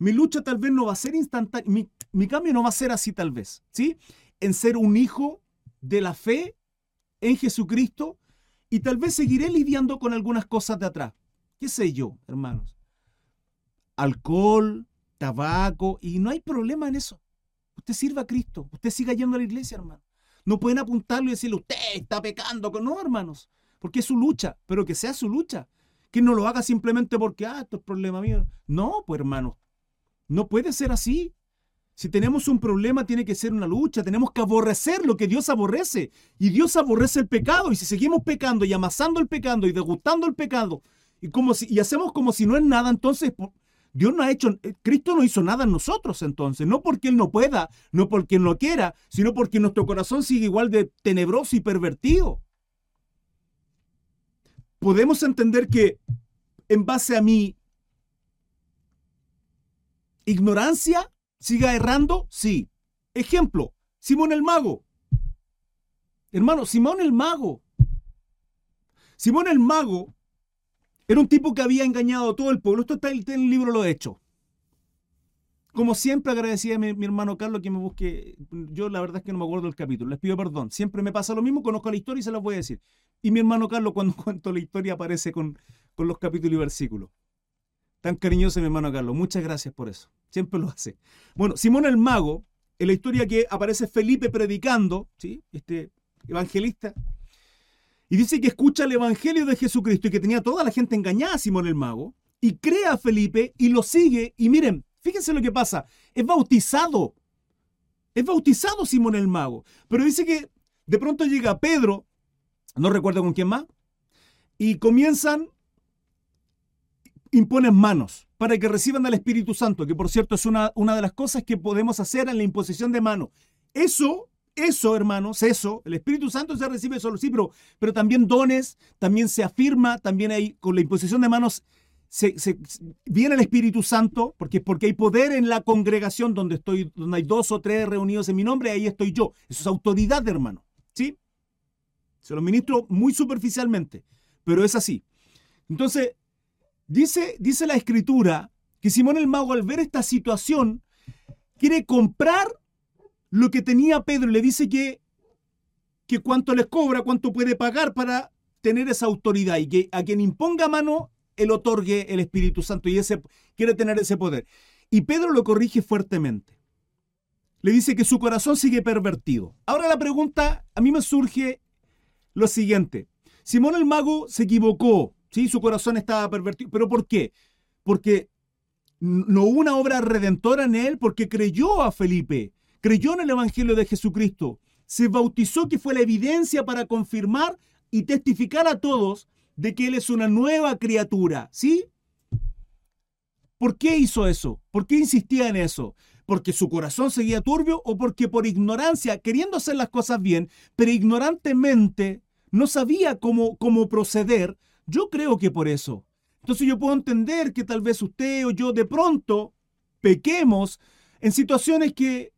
Mi lucha tal vez no va a ser instantánea, mi, cambio no va a ser así tal vez, ¿sí? En ser un hijo de la fe en Jesucristo y tal vez seguiré lidiando con algunas cosas de atrás. ¿Qué sé yo, hermanos? Alcohol, tabaco, y no hay problema en eso. Usted sirva a Cristo, usted siga yendo a la iglesia, hermano. No pueden apuntarlo y decirle, usted está pecando. No, hermanos, porque es su lucha, pero que sea su lucha. Que no lo haga simplemente porque, ah, esto es problema mío. No, pues hermanos, no puede ser así. Si tenemos un problema, tiene que ser una lucha. Tenemos que aborrecer lo que Dios aborrece. Y Dios aborrece el pecado. Y si seguimos pecando y amasando el pecado y degustando el pecado, y, como si, y hacemos como si no es nada, entonces Dios no ha hecho, eh, Cristo no hizo nada en nosotros entonces, no porque Él no pueda, no porque Él no quiera, sino porque nuestro corazón sigue igual de tenebroso y pervertido. Podemos entender que en base a mi ignorancia siga errando, sí. Ejemplo, Simón el mago. Hermano, Simón el mago. Simón el mago era un tipo que había engañado a todo el pueblo. Esto está en el libro Lo Hecho. Como siempre agradecía a mi, hermano Carlos que me busque. Yo la verdad es que no me acuerdo del capítulo. Les pido perdón. Siempre me pasa lo mismo. Conozco la historia y se las voy a decir. Y mi hermano Carlos cuando cuento la historia aparece con, con los capítulos y versículos. Tan cariñoso mi hermano Carlos. Muchas gracias por eso. Siempre lo hace. Bueno, Simón el Mago, en la historia que aparece Felipe predicando, ¿sí? este evangelista, y dice que escucha el Evangelio de Jesucristo y que tenía toda la gente engañada a Simón el Mago, y cree a Felipe y lo sigue. Y miren, Fíjense lo que pasa. Es bautizado. Es bautizado Simón el mago. Pero dice que de pronto llega Pedro, no recuerdo con quién más, y comienzan, imponen manos para que reciban al Espíritu Santo, que por cierto es una, una de las cosas que podemos hacer en la imposición de manos. Eso eso, hermanos, eso, el Espíritu Santo se recibe solo, sí, pero, pero también dones, también se afirma, también hay, con la imposición de manos, se, viene el Espíritu Santo, porque, porque hay poder en la congregación donde, estoy, donde hay dos o tres reunidos en mi nombre, ahí estoy yo. Eso es autoridad, hermano, ¿sí? Se lo ministro muy superficialmente, pero es así. Entonces, dice, dice la Escritura que Simón el Mago al ver esta situación quiere comprar lo que tenía Pedro le dice que, que cuánto les cobra, cuánto puede pagar para tener esa autoridad y que a quien imponga mano, él otorgue el Espíritu Santo y ese, quiere tener ese poder. Y Pedro lo corrige fuertemente. Le dice que su corazón sigue pervertido. Ahora la pregunta, a mí me surge lo siguiente. Simón el mago se equivocó, ¿sí? su corazón estaba pervertido. ¿Pero por qué? Porque no hubo una obra redentora en él, porque creyó a Felipe, creyó en el Evangelio de Jesucristo, se bautizó que fue la evidencia para confirmar y testificar a todos de que Él es una nueva criatura, ¿sí? ¿Por qué hizo eso? ¿Por qué insistía en eso? ¿Porque su corazón seguía turbio o porque por ignorancia, queriendo hacer las cosas bien, pero ignorantemente no sabía cómo, cómo proceder? Yo creo que por eso. Entonces yo puedo entender que tal vez usted o yo de pronto pequemos en situaciones que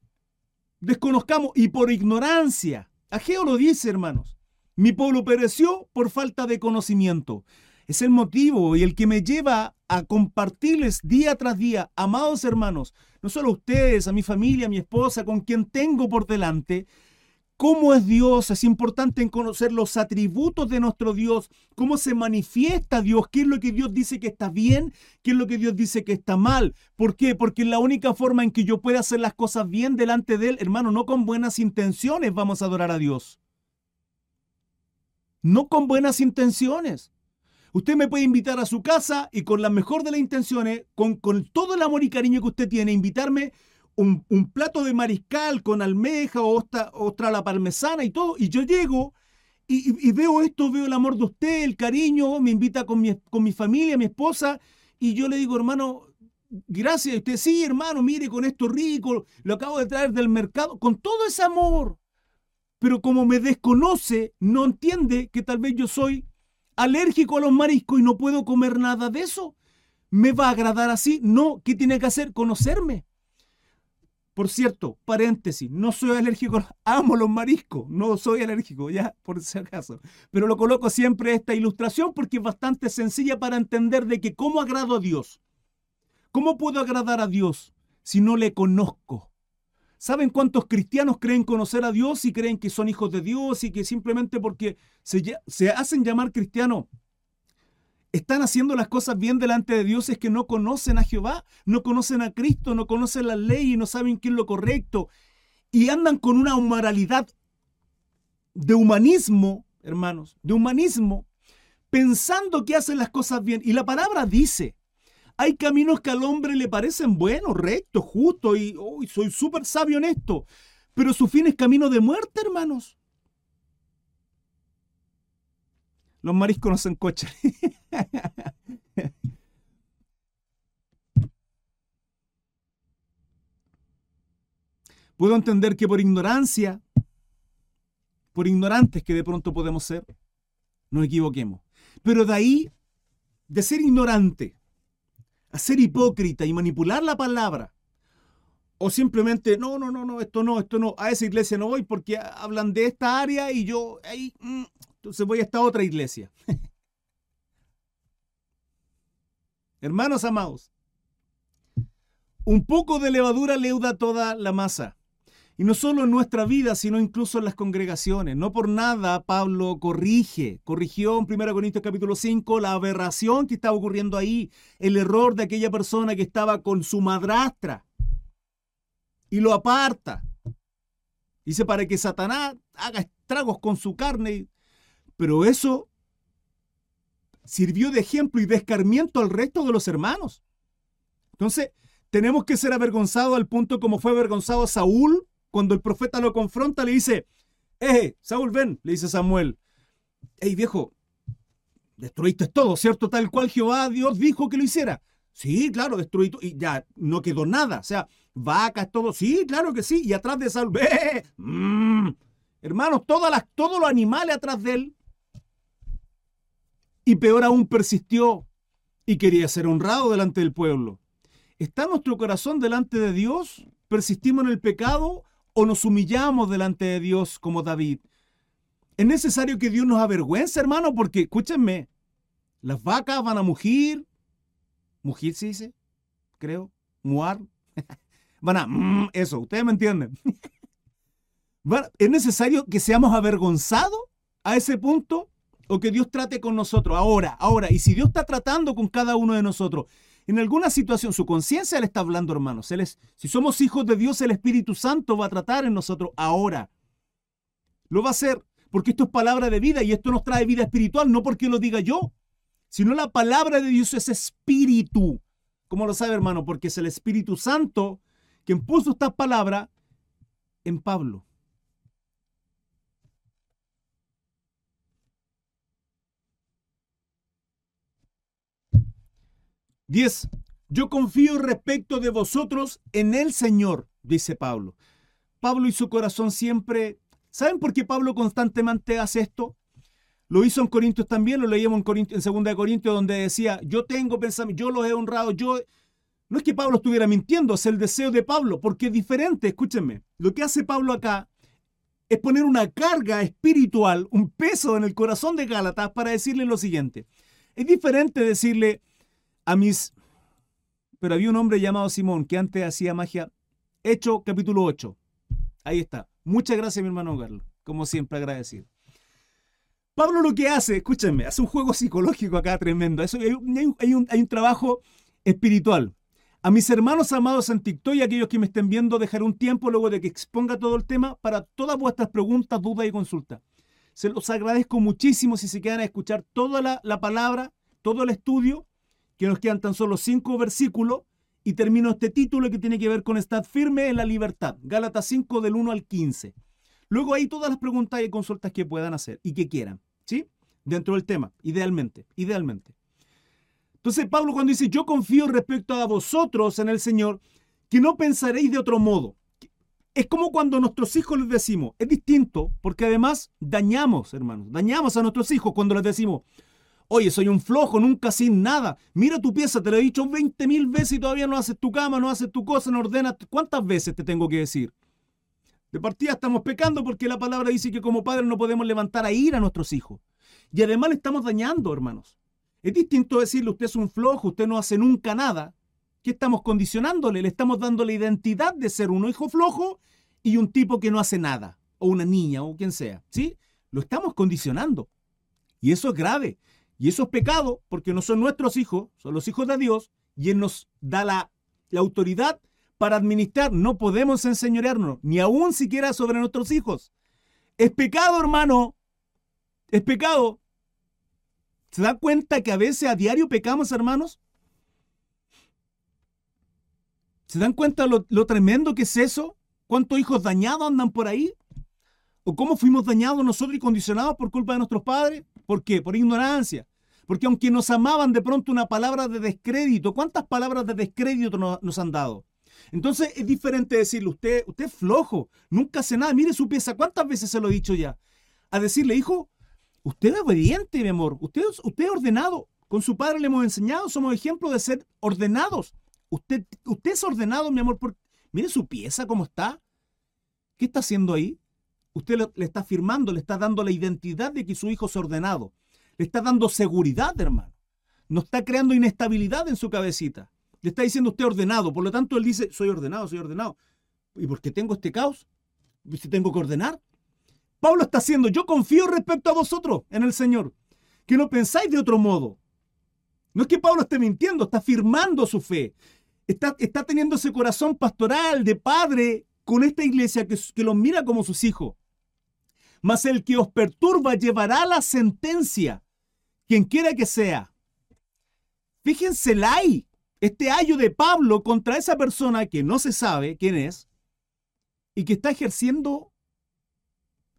desconozcamos y por ignorancia. Ageo lo dice, hermanos. Mi pueblo pereció por falta de conocimiento. Es el motivo y el que me lleva a compartirles día tras día, amados hermanos, no solo a ustedes, a mi familia, a mi esposa, con quien tengo por delante, cómo es Dios, es importante en conocer los atributos de nuestro Dios, cómo se manifiesta Dios, qué es lo que Dios dice que está bien, qué es lo que Dios dice que está mal. ¿Por qué? Porque la única forma en que yo pueda hacer las cosas bien delante de Él, hermano, no con buenas intenciones vamos a adorar a Dios. No con buenas intenciones. Usted me puede invitar a su casa y con la mejor de las intenciones, con, con todo el amor y cariño que usted tiene, invitarme un, plato de mariscal con almeja o ostra, la parmesana y todo, y yo llego y, veo esto, veo el amor de usted, el cariño, me invita con mi, con mi familia, mi esposa, y yo le digo, hermano, gracias, usted, sí, hermano, mire, con esto rico, lo acabo de traer del mercado, con todo ese amor. Pero como me desconoce, no entiende que tal vez yo soy alérgico a los mariscos y no puedo comer nada de eso. ¿Me va a agradar así? No, ¿qué tiene que hacer? Conocerme. Por cierto, paréntesis, no soy alérgico, amo los mariscos, no soy alérgico, ya, por si acaso. Pero lo coloco siempre esta ilustración porque es bastante sencilla para entender de que cómo agrado a Dios. ¿Cómo puedo agradar a Dios si no le conozco? ¿Saben cuántos cristianos creen conocer a Dios y creen que son hijos de Dios y que simplemente porque se, se hacen llamar cristianos están haciendo las cosas bien delante de Dios es que no conocen a Jehová, no conocen a Cristo, no conocen la ley y no saben qué es lo correcto. Y andan con una moralidad de humanismo, hermanos, de humanismo, pensando que hacen las cosas bien. Y la palabra dice, hay caminos que al hombre le parecen buenos, rectos, justos, y soy súper sabio en esto, pero su fin es camino de muerte, hermanos. Los mariscos no se encochan. Puedo entender que por ignorancia, por ignorantes que de pronto podemos ser, nos equivoquemos. Pero de ahí, de ser ignorante, a ser hipócrita y manipular la palabra, o simplemente, no, no, no, no, esto no, esto no, a esa iglesia no voy porque hablan de esta área y yo ahí, mm, entonces voy a esta otra iglesia. Hermanos amados, un poco de levadura leuda toda la masa. Y no solo en nuestra vida, sino incluso en las congregaciones. No por nada Pablo corrige, corrigió en 1 Corintios capítulo 5 la aberración que estaba ocurriendo ahí, el error de aquella persona que estaba con su madrastra y lo aparta. Dice para que Satanás haga estragos con su carne pero eso sirvió de ejemplo y de escarmiento al resto de los hermanos. Entonces, Tenemos que ser avergonzados al punto como fue avergonzado Saúl cuando el profeta lo confronta, le dice, eh, Saúl, ven, le dice Samuel, hey viejo, destruiste todo, ¿cierto? Tal cual Jehová Dios dijo que lo hiciera. Sí, claro, destruí. Y ya no quedó nada. O sea, vacas, todo. Sí, claro que sí. Y atrás de Saúl, ¡eh! Hermanos, todas las, todos los animales atrás de él. Y peor aún persistió y quería ser honrado delante del pueblo. ¿Está nuestro corazón delante de Dios? ¿Persistimos en el pecado o nos humillamos delante de Dios como David? Es necesario que Dios nos avergüence, hermano, porque escúchenme, las vacas van a mugir. Mugir se dice, creo. Muar. van a... Mm, eso, ustedes me entienden. ¿Es necesario que seamos avergonzados a ese punto? ¿O que Dios trate con nosotros ahora, ahora? Y si Dios está tratando con cada uno de nosotros, en alguna situación, su conciencia le está hablando, hermanos. Él es, si somos hijos de Dios, el Espíritu Santo va a tratar en nosotros ahora. Lo va a hacer porque esto es palabra de vida y esto nos trae vida espiritual, no porque lo diga yo, sino la palabra de Dios es espíritu. ¿Cómo lo sabe, hermano? Porque es el Espíritu Santo quien puso esta palabra en Pablo. 10. Yo confío respecto de vosotros en el Señor, dice Pablo. Pablo y su corazón siempre... ¿Saben por qué Pablo constantemente hace esto? Lo hizo en Corintios también, lo leíamos en, Corintios, en 2 Corintios, donde decía, yo tengo pensamiento, yo los he honrado, yo... No es que Pablo estuviera mintiendo, es el deseo de Pablo, porque es diferente, escúchenme. Lo que hace Pablo acá es poner una carga espiritual, un peso en el corazón de Gálatas para decirle lo siguiente. Es diferente decirle, a mis... Pero había un hombre llamado Simón que antes hacía magia. Hecho capítulo 8. Ahí está. Muchas gracias, mi hermano Carlos. Como siempre, agradecido. Pablo lo que hace, escúchenme, hace un juego psicológico acá tremendo. Eso, hay, un, hay, un, hay un trabajo espiritual. A mis hermanos amados en TikTok y aquellos que me estén viendo, dejaré un tiempo luego de que exponga todo el tema para todas vuestras preguntas, dudas y consultas. Se los agradezco muchísimo si se quedan a escuchar toda la, la palabra, todo el estudio que nos quedan tan solo cinco versículos y termino este título que tiene que ver con estar firme en la libertad. Gálatas 5 del 1 al 15. Luego hay todas las preguntas y consultas que puedan hacer y que quieran, ¿sí? Dentro del tema, idealmente, idealmente. Entonces Pablo cuando dice, yo confío respecto a vosotros en el Señor, que no pensaréis de otro modo. Es como cuando a nuestros hijos les decimos, es distinto, porque además dañamos, hermanos, dañamos a nuestros hijos cuando les decimos, Oye, soy un flojo, nunca sin nada. Mira tu pieza, te lo he dicho 20 mil veces y todavía no haces tu cama, no haces tu cosa, no ordenas. ¿Cuántas veces te tengo que decir? De partida estamos pecando porque la palabra dice que como padres no podemos levantar a ir a nuestros hijos. Y además le estamos dañando, hermanos. Es distinto decirle usted es un flojo, usted no hace nunca nada. ¿Qué estamos condicionándole? Le estamos dando la identidad de ser un hijo flojo y un tipo que no hace nada. O una niña o quien sea. ¿Sí? Lo estamos condicionando. Y eso es grave. Y eso es pecado porque no son nuestros hijos, son los hijos de Dios y Él nos da la, autoridad para administrar. No podemos enseñorearnos, ni aún siquiera sobre nuestros hijos. Es pecado, hermano. Es pecado. ¿Se da cuenta que a veces a diario pecamos, hermanos? ¿Se dan cuenta lo, lo tremendo que es eso? ¿Cuántos hijos dañados andan por ahí? ¿O cómo fuimos dañados nosotros y condicionados por culpa de nuestros padres? ¿Por qué? Por ignorancia, porque aunque nos amaban de pronto una palabra de descrédito, ¿cuántas palabras de descrédito nos, han dado? Entonces es diferente decirle, usted, usted es flojo, nunca hace nada, mire su pieza, ¿cuántas veces se lo he dicho ya? A decirle, hijo, usted es obediente, mi amor, usted, usted es ordenado. Con su padre le hemos enseñado, somos ejemplo de ser ordenados. Usted, usted es ordenado, mi amor, por, mire su pieza, cómo está. ¿Qué está haciendo ahí? Usted le, le está firmando, le está dando la identidad de que su hijo es ordenado. Le está dando seguridad, hermano. No está creando inestabilidad en su cabecita. Le está diciendo usted ordenado. Por lo tanto, él dice, soy ordenado, soy ordenado. ¿Y por qué tengo este caos? ¿Si tengo que ordenar? Pablo está haciendo, yo confío respecto a vosotros en el Señor. Que no pensáis de otro modo. No es que Pablo esté mintiendo, está afirmando su fe. Está, está teniendo ese corazón pastoral de padre con esta iglesia que, que los mira como sus hijos mas el que os perturba llevará la sentencia, quien quiera que sea. Fíjense ahí. este ayo de Pablo contra esa persona que no se sabe quién es y que está ejerciendo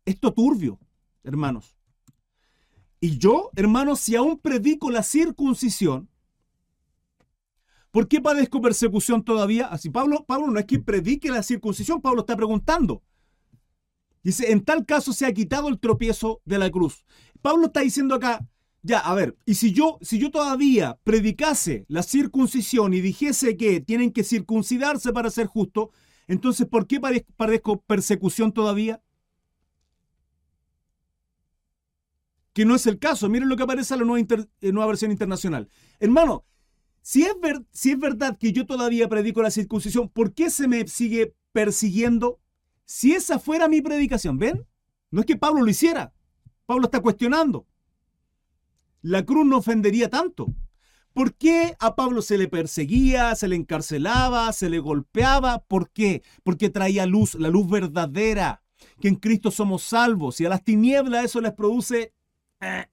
esto turbio, hermanos. Y yo, hermanos, si aún predico la circuncisión, ¿por qué padezco persecución todavía? Así Pablo, Pablo no es que predique la circuncisión, Pablo está preguntando. Dice, en tal caso se ha quitado el tropiezo de la cruz. Pablo está diciendo acá, ya, a ver, y si yo, si yo todavía predicase la circuncisión y dijese que tienen que circuncidarse para ser justo, entonces ¿por qué padezco persecución todavía? Que no es el caso. Miren lo que aparece en la nueva, nueva versión internacional. Hermano, si es, ver, si es verdad que yo todavía predico la circuncisión, ¿por qué se me sigue persiguiendo? Si esa fuera mi predicación, ¿ven? No es que Pablo lo hiciera. Pablo está cuestionando. La cruz no ofendería tanto. ¿Por qué a Pablo se le perseguía, se le encarcelaba, se le golpeaba? ¿Por qué? Porque traía luz, la luz verdadera, que en Cristo somos salvos y a las tinieblas eso les produce... Eh.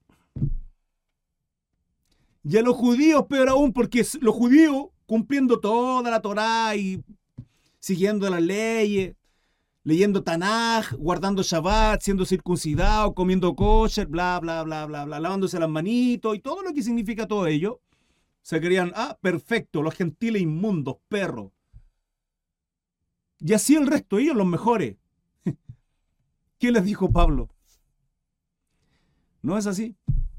Y a los judíos peor aún, porque los judíos cumpliendo toda la Torá y siguiendo las leyes, leyendo Tanaj, guardando Shabbat, siendo circuncidado, comiendo kosher, bla, bla, bla, bla, bla, lavándose las manitos y todo lo que significa todo ello, se creían, ah, perfecto, los gentiles inmundos, perros. Y así el resto, ellos los mejores. ¿Qué les dijo Pablo? No es así.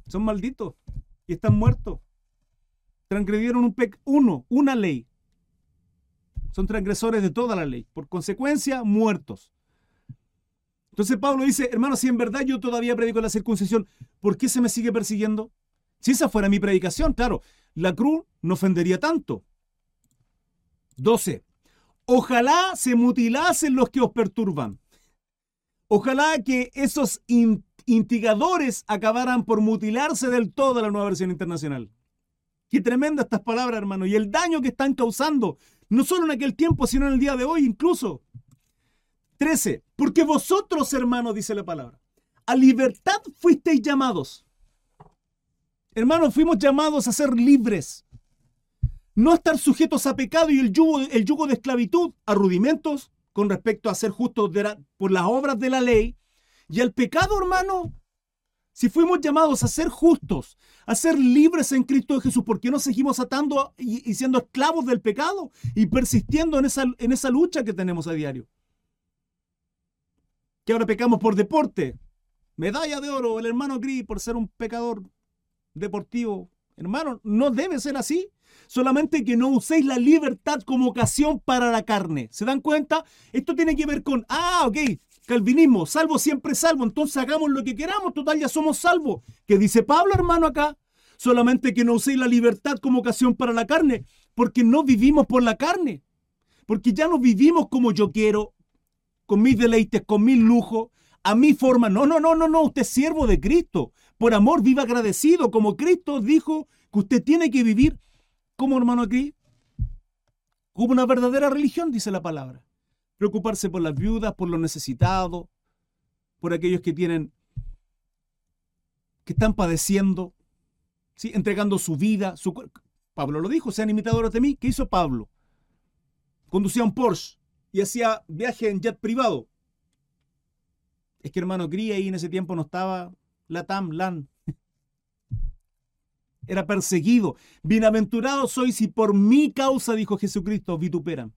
Son malditos y están muertos. Transgredieron un pec uno, una ley. Son transgresores de toda la ley. Por consecuencia, muertos. Entonces Pablo dice, hermano, si en verdad yo todavía predico la circuncisión, ¿por qué se me sigue persiguiendo? Si esa fuera mi predicación, claro, la cruz no ofendería tanto. 12. Ojalá se mutilasen los que os perturban. Ojalá que esos instigadores acabaran por mutilarse del todo la nueva versión internacional. Qué tremenda estas palabras, hermano, y el daño que están causando no solo en aquel tiempo, sino en el día de hoy incluso. 13. Porque vosotros, hermanos, dice la palabra, a libertad fuisteis llamados. Hermanos, fuimos llamados a ser libres. No estar sujetos a pecado y el yugo, el yugo de esclavitud, a rudimentos con respecto a ser justos por las obras de la ley. Y el pecado, hermano, si fuimos llamados a ser justos, a ser libres en Cristo Jesús, ¿por qué no seguimos atando y, siendo esclavos del pecado y persistiendo en esa, en esa lucha que tenemos a diario? Que ahora pecamos por deporte. Medalla de oro, el hermano Gris por ser un pecador deportivo. Hermano, no debe ser así. Solamente que no uséis la libertad como ocasión para la carne. ¿Se dan cuenta? Esto tiene que ver con, ah, ok, Calvinismo, salvo siempre salvo, entonces hagamos lo que queramos, total ya somos salvos. ¿Qué dice Pablo, hermano, acá? Solamente que no uséis la libertad como ocasión para la carne, porque no vivimos por la carne, porque ya no vivimos como yo quiero, con mis deleites, con mis lujos, a mi forma. No, no, no, no, no, usted es siervo de Cristo. Por amor, viva agradecido, como Cristo dijo que usted tiene que vivir como hermano aquí, como una verdadera religión, dice la palabra preocuparse por las viudas, por los necesitados, por aquellos que tienen, que están padeciendo, ¿sí? entregando su vida, su Pablo lo dijo, sean imitadores de mí. ¿Qué hizo Pablo? Conducía un Porsche y hacía viaje en jet privado. Es que hermano Cría ahí en ese tiempo no estaba la TAM, LAN. Era perseguido. Bienaventurado soy si por mi causa, dijo Jesucristo, vituperan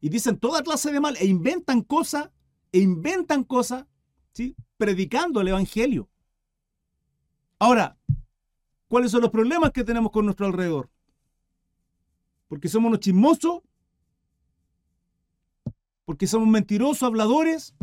y dicen toda clase de mal e inventan cosas, e inventan cosas, ¿sí? predicando el Evangelio. Ahora, ¿cuáles son los problemas que tenemos con nuestro alrededor? Porque somos unos chismosos, porque somos mentirosos, habladores,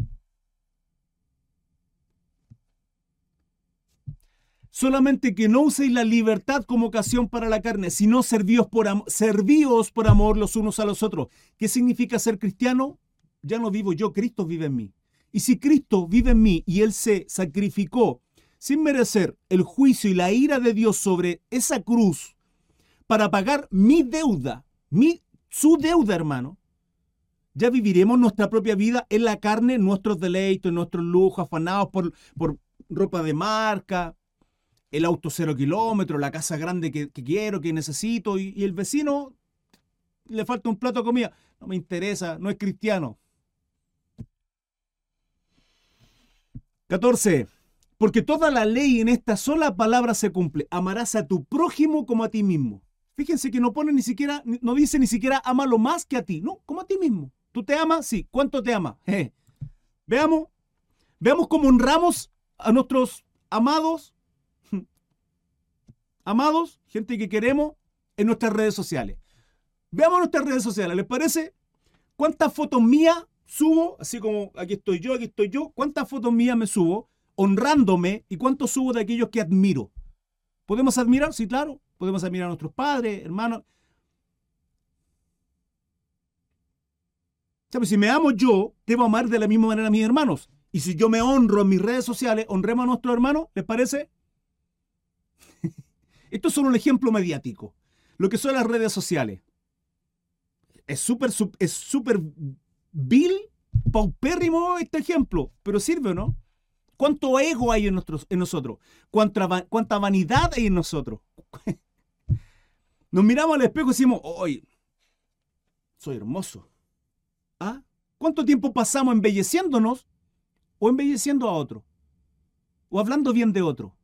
Solamente que no uséis la libertad como ocasión para la carne, sino servíos por, servíos por amor los unos a los otros. ¿Qué significa ser cristiano? Ya no vivo yo, Cristo vive en mí. Y si Cristo vive en mí y Él se sacrificó sin merecer el juicio y la ira de Dios sobre esa cruz para pagar mi deuda, mi, su deuda, hermano, ya viviremos nuestra propia vida en la carne, nuestros deleitos, nuestros lujos, afanados por, por ropa de marca, el auto cero kilómetro, la casa grande que, quiero, que necesito, y, el vecino le falta un plato de comida. No me interesa, no es cristiano. 14. Porque toda la ley en esta sola palabra se cumple. Amarás a tu prójimo como a ti mismo. Fíjense que no pone ni siquiera, no dice ni siquiera amalo más que a ti. No, como a ti mismo. ¿Tú te amas? Sí. ¿Cuánto te amas? Veamos. Veamos cómo honramos a nuestros amados. Amados, gente que queremos, en nuestras redes sociales. Veamos nuestras redes sociales. ¿Les parece? ¿Cuántas fotos mías subo? Así como aquí estoy yo, aquí estoy yo. ¿Cuántas fotos mías me subo? honrándome y cuánto subo de aquellos que admiro. ¿Podemos admirar? Sí, claro. Podemos admirar a nuestros padres, hermanos. ¿Sabes? Si me amo yo, debo amar de la misma manera a mis hermanos. Y si yo me honro en mis redes sociales, honremos a nuestros hermanos, ¿les parece? Esto es solo un ejemplo mediático. Lo que son las redes sociales. Es súper, es súper vil, paupérrimo este ejemplo, pero sirve o no? ¿Cuánto ego hay en, nosotros? ¿Cuánta, ¿Cuánta vanidad hay en nosotros? Nos miramos al espejo y decimos, hoy soy hermoso. ¿Ah? ¿Cuánto tiempo pasamos embelleciéndonos o embelleciendo a otro? ¿O hablando bien de otro?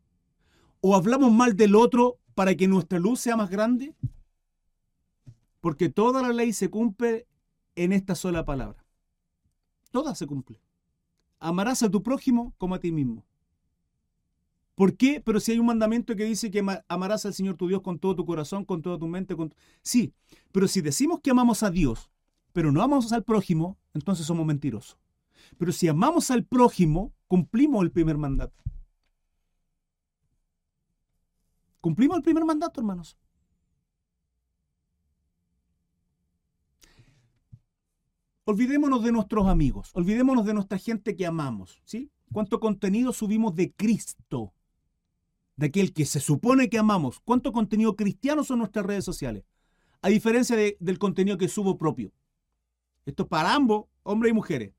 ¿O hablamos mal del otro para que nuestra luz sea más grande? Porque toda la ley se cumple en esta sola palabra. Toda se cumple amarás a tu prójimo como a ti mismo. ¿Por qué? Pero si hay un mandamiento que dice que amarás al Señor tu Dios con todo tu corazón, con toda tu mente, con... sí, pero si decimos que amamos a Dios, pero no amamos al prójimo, entonces somos mentirosos. Pero si amamos al prójimo, cumplimos el primer mandato. Cumplimos el primer mandato, hermanos. Olvidémonos de nuestros amigos, olvidémonos de nuestra gente que amamos, ¿sí? ¿Cuánto contenido subimos de Cristo? De aquel que se supone que amamos. ¿Cuánto contenido cristiano son nuestras redes sociales? A diferencia del contenido que subo propio. Esto es para ambos, hombres y mujeres.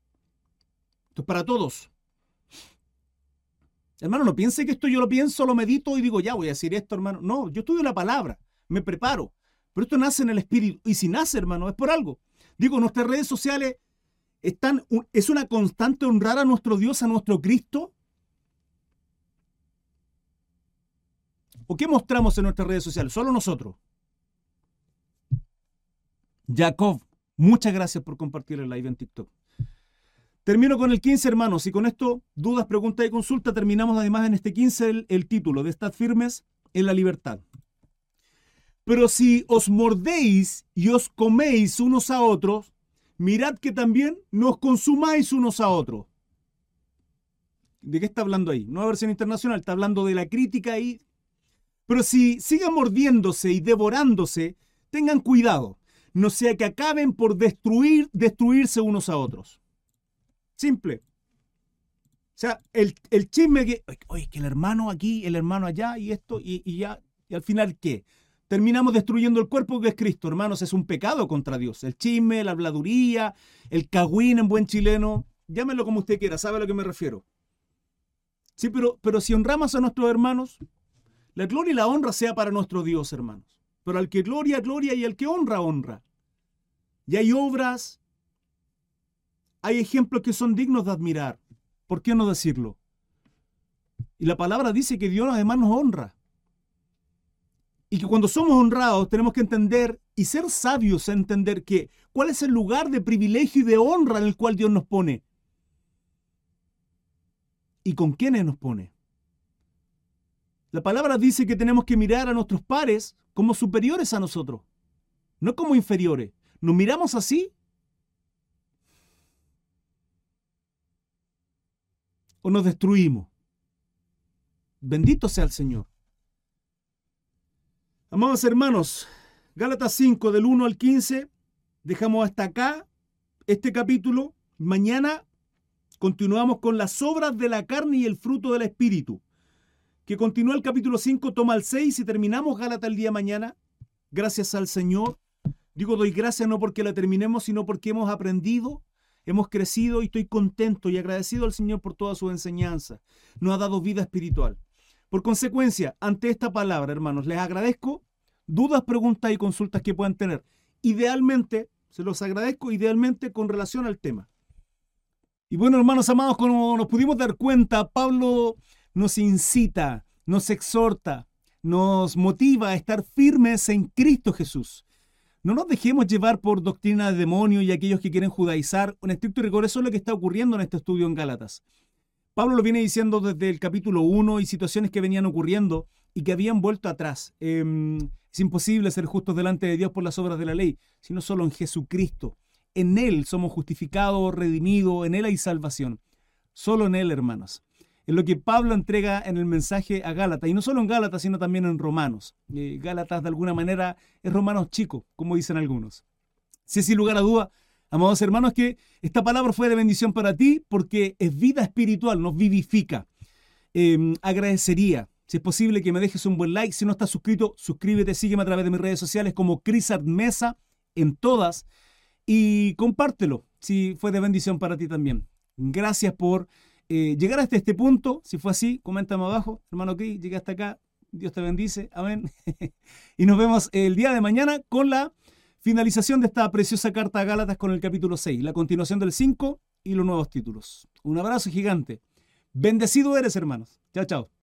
Esto es para todos. Hermano, no piense que esto yo lo pienso, lo medito y digo, ya voy a decir esto, hermano. No, yo estudio la palabra, me preparo. Pero esto nace en el espíritu. Y si nace, hermano, es por algo. Digo, nuestras redes sociales están, es una constante honrar a nuestro Dios, a nuestro Cristo. ¿O qué mostramos en nuestras redes sociales? Solo nosotros. Jacob, muchas gracias por compartir el live en TikTok. Termino con el 15, hermanos, y con esto, dudas, preguntas y consultas, terminamos además en este 15 el, el título de Estad firmes en la libertad. Pero si os mordéis y os coméis unos a otros, mirad que también nos consumáis unos a otros. ¿De qué está hablando ahí? Nueva versión internacional, está hablando de la crítica ahí. Pero si sigan mordiéndose y devorándose, tengan cuidado, no sea que acaben por destruir, destruirse unos a otros. Simple. O sea, el, chisme que, oye, que el hermano aquí, el hermano allá y esto, y, y ya, y al final, ¿qué? terminamos destruyendo el cuerpo que es Cristo, hermanos, es un pecado contra Dios. El chisme, la habladuría, el cagüín en buen chileno, llámelo como usted quiera, sabe a lo que me refiero. Sí, pero, pero si honramos a nuestros hermanos, la gloria y la honra sea para nuestro Dios, hermanos. Pero al que gloria, gloria y al que honra, honra. Y hay obras, hay ejemplos que son dignos de admirar. ¿Por qué no decirlo? Y la palabra dice que Dios además nos honra. Y que cuando somos honrados tenemos que entender y ser sabios a entender que cuál es el lugar de privilegio y de honra en el cual Dios nos pone. ¿Y con quiénes nos pone? La palabra dice que tenemos que mirar a nuestros pares como superiores a nosotros, no como inferiores. ¿Nos miramos así? ¿O nos destruimos? Bendito sea el Señor. Amados hermanos, Gálatas 5 del 1 al 15, dejamos hasta acá este capítulo. Mañana continuamos con las obras de la carne y el fruto del Espíritu. Que continúa el capítulo 5, toma el 6 y terminamos Gálatas el día mañana. Gracias al Señor. Digo, doy gracias no porque la terminemos, sino porque hemos aprendido, hemos crecido y estoy contento y agradecido al Señor por toda su enseñanza. Nos ha dado vida espiritual. Por consecuencia, ante esta palabra, hermanos, les agradezco dudas, preguntas y consultas que puedan tener. idealmente, se los agradezco, idealmente con relación al tema. Y bueno, hermanos amados, como nos pudimos dar cuenta, Pablo nos incita, nos exhorta, nos motiva a estar firmes en Cristo Jesús. No nos dejemos llevar por doctrina de demonio y aquellos que quieren judaizar. En estricto rigor, eso es lo que está ocurriendo en este estudio en Gálatas. Pablo lo viene diciendo desde el capítulo 1 y situaciones que venían ocurriendo y que habían vuelto atrás. Em, es imposible ser justos delante de Dios por las obras de la ley, sino solo en Jesucristo. En Él somos justificados, redimidos, en Él hay salvación. Solo en Él, hermanos. Es lo que Pablo entrega en el mensaje a Gálatas, y no solo en Gálatas, sino también en Romanos. Eh, Gálatas, de alguna manera, es Romanos chico, como dicen algunos. Si sin lugar a duda, amados hermanos, que esta palabra fue de bendición para ti porque es vida espiritual, nos vivifica. Em, agradecería, si es posible, que me dejes un buen like. Si no estás suscrito, suscríbete, sígueme a través de mis redes sociales como Crisart Mesa en todas y compártelo si fue de bendición para ti también. Gracias por eh, llegar hasta este punto. Si fue así, coméntame abajo. Hermano Cris, llegué hasta acá. Dios te bendice. Amén. y nos vemos el día de mañana con la finalización de esta preciosa carta a Gálatas con el capítulo 6, la continuación del 5 y los nuevos títulos. Un abrazo gigante. Bendecido eres, hermanos. Chao, chao.